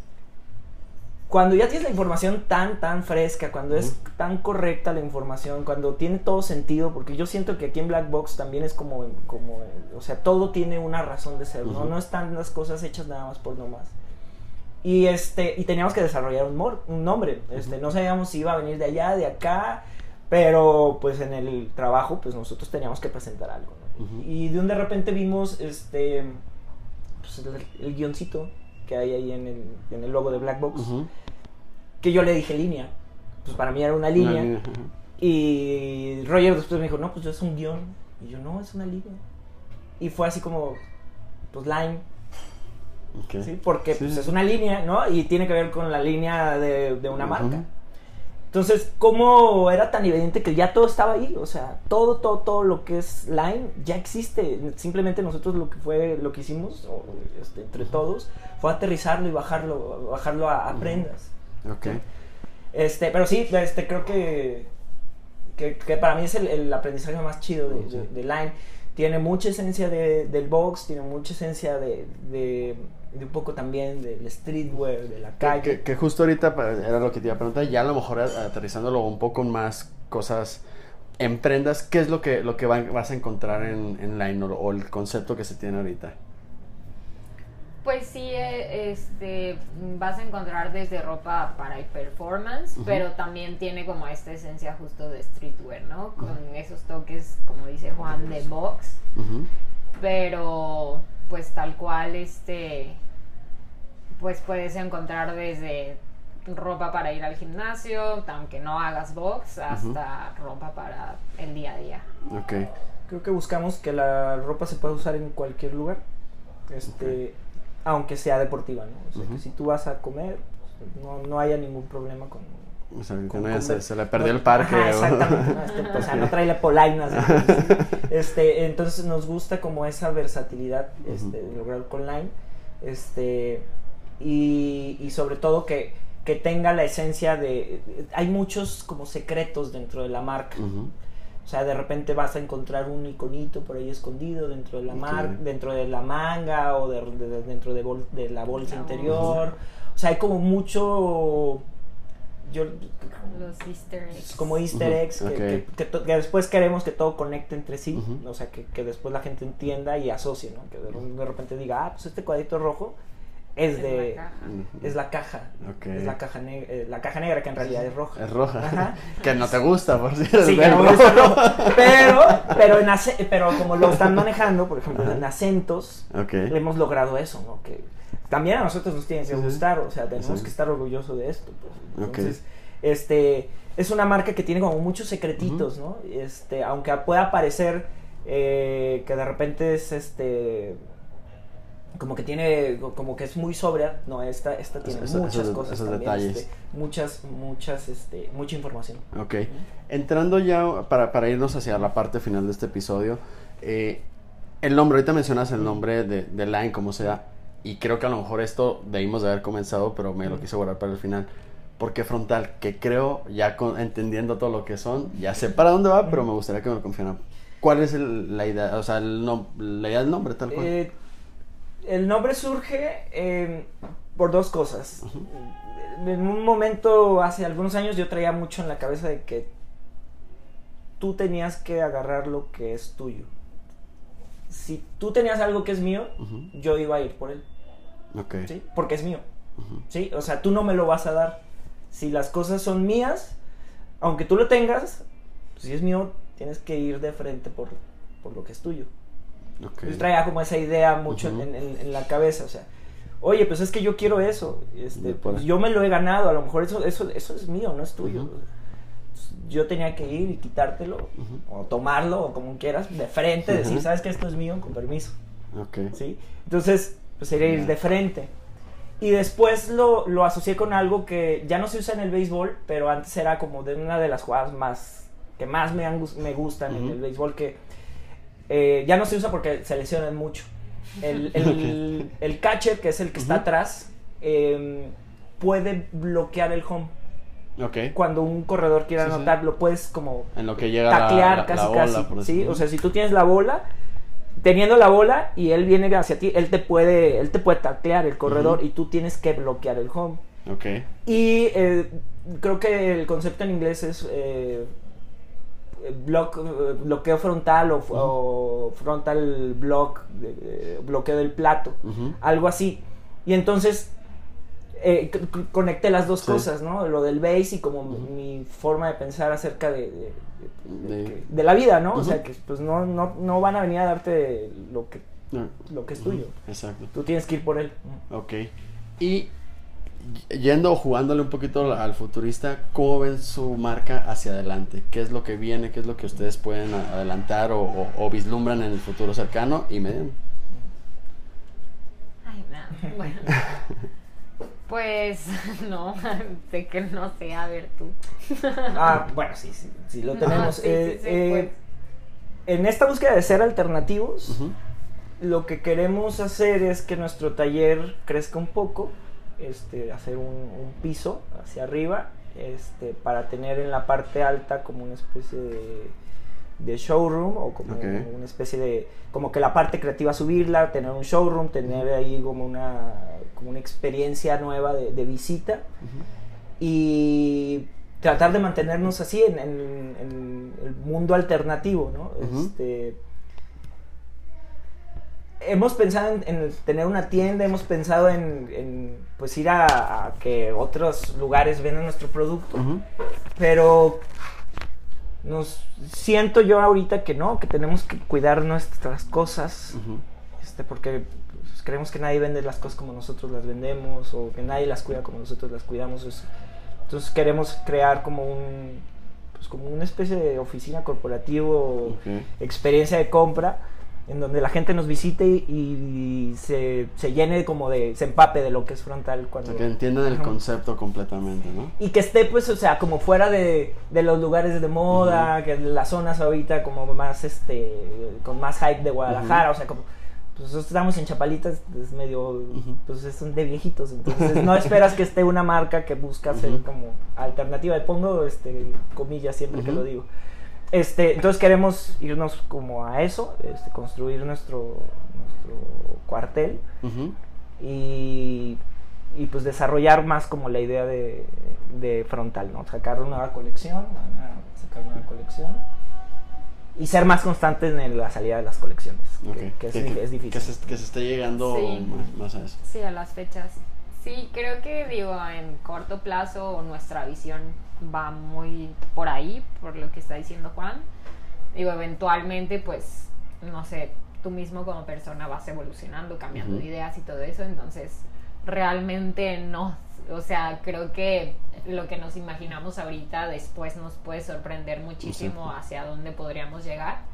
cuando ya tienes la información tan, tan fresca, cuando es tan correcta la información, cuando tiene todo sentido, porque yo siento que aquí en Black Box también es como, como o sea, todo tiene una razón de ser, ¿no? Ujú. No están las cosas hechas nada más por nomás. Y este, y teníamos que desarrollar un, mor- un nombre. Este, no sabíamos si iba a venir de allá, de acá, pero pues en el trabajo, pues nosotros teníamos que presentar algo. ¿no? Ujú. Y de un de repente vimos este pues, el, el guioncito que hay ahí en el, en el logo de Black Box. Que yo le dije línea. Pues para mí era una Una línea. Y Roger después me dijo, no, pues es un guion. Y yo, no, es una línea. Y fue así como, pues line. ¿sí? Porque Sí, pues, sí. es una línea, ¿no? Y tiene que ver con la línea de, de una marca. Entonces, ¿cómo era tan evidente que ya todo estaba ahí? O sea, todo, todo, todo lo que es Line ya existe. Simplemente nosotros lo que fue, lo que hicimos, o, este, entre todos, fue aterrizarlo y bajarlo, bajarlo a, a prendas. Ok. Este, pero sí, este, creo que, que, que para mí es el, el aprendizaje más chido de, de- de Line. Tiene mucha esencia de- del box, tiene mucha esencia de, de, un poco también del streetwear, de la calle. que- que justo ahorita era lo que te iba a preguntar, ya a lo mejor aterrizándolo un poco más cosas en prendas, ¿qué es lo que, lo que van- vas a encontrar en, en Line o, o el concepto que se tiene ahorita? Pues sí, eh, este, vas a encontrar desde ropa para el performance, pero también tiene como esta esencia justo de streetwear, ¿no? Con esos toques, como dice Juan, de box, pero pues tal cual, este, pues puedes encontrar desde ropa para ir al gimnasio, aunque no hagas box, hasta ropa para el día a día. Ok. Creo que buscamos que la ropa se pueda usar en cualquier lugar, este, aunque sea deportiva, ¿no? O sea, que si tú vas a comer, pues, no, no haya ningún problema con... O sea, que con no se, le perdió No- el parque. Ajá, exactamente. ¿no? Este, o sea, no trae la polainas. este, entonces nos gusta como esa versatilidad este, de lograr con Line. Este, y, y sobre todo que, que tenga la esencia de... Hay muchos como secretos dentro de la marca. O sea, de repente vas a encontrar un iconito por ahí escondido dentro de la mar, dentro de la manga o de, de- dentro de, bol- de la bolsa interior. O sea, hay como mucho yo Los easter eggs. como easter eggs que, ok. que- que to- que después queremos que todo conecte entre sí, o sea, que, que después la gente entienda y asocie, ¿no? Que de, de repente diga, ah, pues este cuadrito rojo es, Es de... la caja. Ujú. Es la caja. Es la caja, ne- eh, la caja negra que en realidad es roja. Es roja. Ajá. que no te gusta, por cierto. Sí, que no me gusta, no. Pero, pero, en pero como lo están manejando, por ejemplo, Ajá. en acentos, Ok. hemos logrado eso, ¿no? Que también a nosotros nos tiene que gustar, o sea, tenemos Sí. que estar orgullosos de esto. Pues. Entonces, este, es una marca que tiene como muchos secretitos, ¿no? Este, aunque pueda parecer eh, que de repente es este como que tiene como que es muy sobria no esta esta tiene Eso- muchas cosas esos también, detalles. este, muchas muchas este mucha información Ok. Entrando ya para, para irnos hacia la parte final de este episodio, eh, el nombre, ahorita mencionas el nombre de, de Line, como sea, y creo que a lo mejor esto debimos de haber comenzado, pero me lo quise guardar para el final. ¿Por qué frontal? Que creo, ya con- entendiendo todo lo que son, ya sé para dónde va, pero me gustaría que me lo confirmaran. ¿Cuál es el- la idea, o sea, el nom- la idea del nombre tal cual? Eh, el nombre surge eh, por dos cosas. En un momento, hace algunos años, yo traía mucho en la cabeza de que tú tenías que agarrar lo que es tuyo. Si tú tenías algo que es mío, yo iba a ir por él, Ok. ¿sí? Porque es mío, Ujú. ¿sí? O sea, tú no me lo vas a dar. Si las cosas son mías, aunque tú lo tengas, si es mío, tienes que ir de frente por, por lo que es tuyo. Ok. Yo traía como esa idea mucho en, en- en la cabeza, o sea, oye, pues es que yo quiero eso, este, pues yo me lo he ganado, a lo mejor eso, eso, eso es mío, no es tuyo. Yo tenía que ir y quitártelo, o tomarlo, o como quieras, de frente, decir, sabes que esto es mío, con permiso, Ok. ¿sí? Entonces, pues sería ir de frente. Y después lo, lo asocié con algo que ya no se usa en el béisbol, pero antes era como de una de las jugadas más que más me, han me gustan en Ujú. el béisbol, que eh, ya no se usa porque se lesionan mucho. El, el- el catcher, que es el que está Ujú. atrás, eh, puede bloquear el home. Ok. Cuando un corredor quiera Sí, sí. anotar, lo puedes como En lo que llega la- taclear la, casi la bola, casi. ¿sí? O sea, si tú tienes la bola, teniendo la bola y él viene hacia ti, él te puede, él te puede taclear el corredor y tú tienes que bloquear el home. Ok. Y eh, creo que el concepto en inglés es eh, block, eh, bloqueo frontal o, o frontal block, eh, bloqueo del plato, algo así. Y entonces eh, conecté las dos Sí. cosas, ¿no? Lo del base y como mi forma de pensar acerca de, de- de- De- que- de la vida, ¿no? O sea, que pues no, no, no van a venir a darte lo que, No. lo que es tuyo. Exacto. Tú tienes que ir por él. Ok. Y yendo o jugándole un poquito al futurista, ¿cómo ven su marca hacia adelante? ¿Qué es lo que viene? ¿Qué es lo que ustedes pueden adelantar o, o- o vislumbran en el futuro cercano y mediano? Ay, nada. Bueno. Pues no, sé que no sé, a ver tú. Ah, bueno, sí, sí, sí lo tenemos. sí, sí, Eh, sí, eh, pues. En esta búsqueda de ser alternativos, lo que queremos hacer es que nuestro taller crezca un poco, este, hacer un, un piso hacia arriba, este, para tener en la parte alta como una especie de, de showroom o como una especie de, como que la parte creativa subirla, tener un showroom, tener ahí como una, como una experiencia nueva de, de visita y tratar de mantenernos así en, en- en el mundo alternativo, ¿no? Este, hemos pensado en, en tener una tienda, hemos pensado en, en, pues ir a, a que otros lugares vendan nuestro producto, pero nos siento yo ahorita que no, que tenemos que cuidar nuestras cosas, este, porque pues, creemos que nadie vende las cosas como nosotros las vendemos o que nadie las cuida como nosotros las cuidamos. es- entonces queremos crear como un, pues como una especie de oficina corporativo, Ok. experiencia de compra, en donde la gente nos visite y, se, se llene como de, se empape de lo que es frontal O cuando... sea, que entiendan el concepto completamente, ¿no? Y que esté, pues, o sea, como fuera de, de los lugares de moda, que las zonas ahorita como más, este, con más hype de Guadalajara, o sea, como, pues nosotros estamos en Chapalitas, es medio, pues es de viejitos, entonces no esperas que esté una marca que busca ser como alternativa, y pongo, este, comillas siempre que lo digo. Este, entonces queremos irnos como a eso, este, construir nuestro, nuestro cuartel y, y, pues desarrollar más como la idea de, de frontal, ¿no? Sacar una nueva colección, sacar una nueva colección y ser más constante en la salida de las colecciones, que- es, Que- es difícil. Que se, que se esté llegando Sí. más, más a eso. Sí, a las fechas. Sí, creo que digo, en corto plazo nuestra visión va muy por ahí, por lo que está diciendo Juan. Digo, eventualmente, pues, no sé, tú mismo como persona vas evolucionando, cambiando de ideas y todo eso, entonces realmente no, o sea, creo que lo que nos imaginamos ahorita después nos puede sorprender muchísimo Exacto. hacia dónde podríamos llegar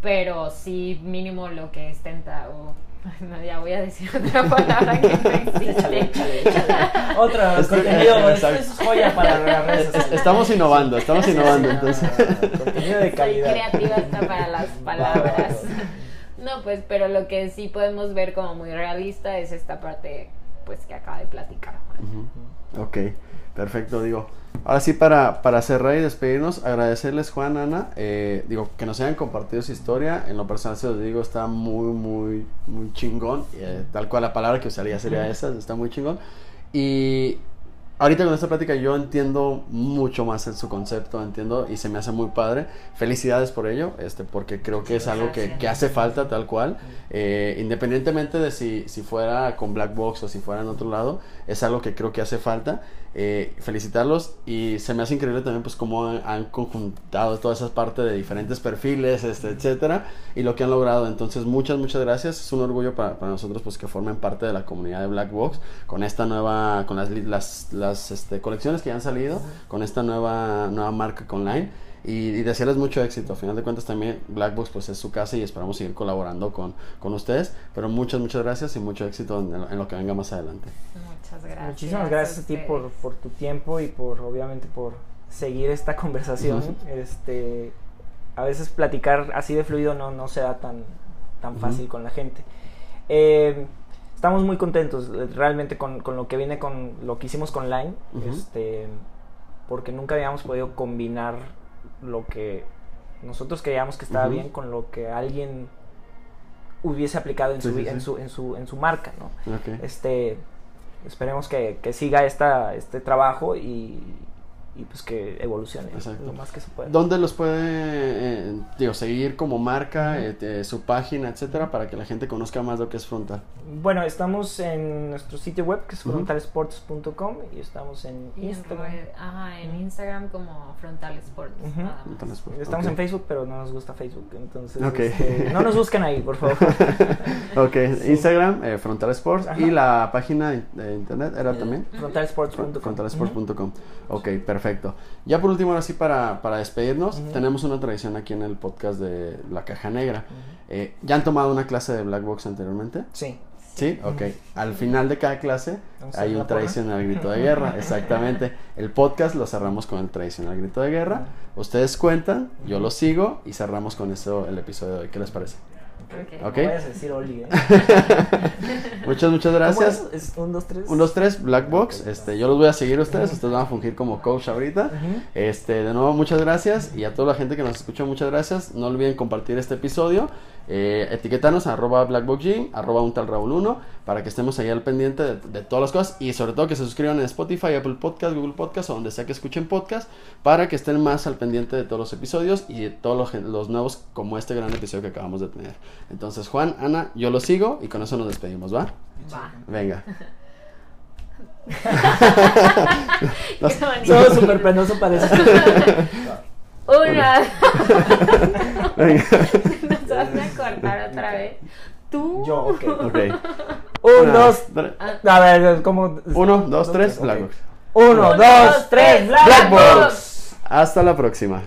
pero sí mínimo lo que es tentado. No, ya voy a decir otra palabra que no existe. Otro contenido, esto exacto. es joya para las redes sociales. Estamos innovando, estamos innovando, entonces. Contenido de Soy calidad. creativa hasta para las palabras. No, pues, pero lo que sí podemos ver como muy realista es esta parte, pues, que acaba de platicar Juan. Ujú. Ok, perfecto, digo. Ahora sí, para, para cerrar y despedirnos, agradecerles, Juan, Ana, eh, digo, que nos hayan compartido su historia. En lo personal, se los digo, está muy, muy, muy chingón. eh, tal cual la palabra que usaría sería esa, está muy chingón. Y ahorita con esta plática yo entiendo mucho más en su concepto, entiendo y se me hace muy padre. Felicidades por ello, este, porque creo que es algo que, que hace falta tal cual. Eh, independientemente de si, si fuera con Black Box o si fuera en otro lado, es algo que creo que hace falta. Eh, felicitarlos y se me hace increíble también pues cómo han, conjuntado toda esa parte de diferentes perfiles, este, etcétera, y lo que han logrado. Entonces muchas, muchas gracias. Es un orgullo para, para nosotros pues que formen parte de la comunidad de Black Box con esta nueva, con las, las, las este, colecciones que ya han salido, con esta nueva, nueva marca online y, y desearles mucho éxito. A final de cuentas también Black Box pues es su casa y esperamos seguir colaborando con, con ustedes. Pero muchas, muchas gracias y mucho éxito en, en lo que venga más adelante. Muchas gracias. Muchísimas gracias a ti ustedes. por, por tu tiempo y por, obviamente, por seguir esta conversación. Ujú. Este, a veces platicar así de fluido no, no se da tan, tan Ujú. fácil con la gente. Eh, estamos muy contentos eh, realmente con, con lo que viene con lo que hicimos con Line, Ujú. este, porque nunca habíamos podido combinar lo que nosotros creíamos que estaba bien con lo que alguien hubiese aplicado en, Sí, su, sí, en, sí. su, en, su, en su marca, ¿no? Este esperemos que, que siga esta, este trabajo y, y pues que evolucione Exacto. lo más que se pueda. ¿Dónde los puede eh, digo, seguir como marca, eh, eh, su página, etcétera, para que la gente conozca más lo que es Frontal? Bueno, estamos en nuestro sitio web que es Ujú. frontalsports.com y estamos en Y en, Instagram. red- ajá, en Instagram como Frontal Sports. Ujú. nada más. Frontal Sports. Estamos en Facebook, pero no nos gusta Facebook, entonces este, no nos busquen ahí, por favor. Ok, Instagram, eh, Frontal Sports Ajá. y la página de, de internet era también frontalsports.com. frontalsports.com. Ok, perfecto. Ya por último, ahora sí, para, para despedirnos, tenemos una tradición aquí en el podcast de La Caja Negra. Eh, ¿Ya han tomado una clase de Black Box anteriormente? Sí. Sí, ok. Al final de cada clase hay un tradicional grito de guerra, exactamente. El podcast lo cerramos con el tradicional grito de guerra. Ustedes cuentan, yo lo sigo y cerramos con eso el episodio de hoy. ¿Qué les parece? Ok. No vayas a decir Oli, ¿eh? Muchas, muchas gracias. ¿Cómo es? ¿Es un, dos, tres? Un, dos, tres, Black Box. Este, yo los voy a seguir a ustedes. Ustedes van a fungir como coach ahorita. Este, de nuevo, muchas gracias. Y a toda la gente que nos escucha, muchas gracias. No olviden compartir este episodio. Eh, etiquetarnos a arroba blackboxgym, arroba un tal Raúl 1, para que estemos ahí al pendiente de, de todas las cosas. Y sobre todo que se suscriban en Spotify, Apple Podcast, Google Podcast o donde sea que escuchen podcast, para que estén más al pendiente de todos los episodios y de todos los, nuevos, como este gran episodio que acabamos de tener. Entonces, Juan, Ana, yo lo sigo y con eso nos despedimos, ¿va? Va. Venga. Qué bonito. Todo súper penoso parece. Una. Venga. Cortar otra vez. Tú. Yo, ok. Ok. Un, Una, dos. tres. A ver, ¿cómo? Uno, dos, tres, ok. Black Box. Uno, dos, tres, Black, Black Box. Box. Hasta la próxima.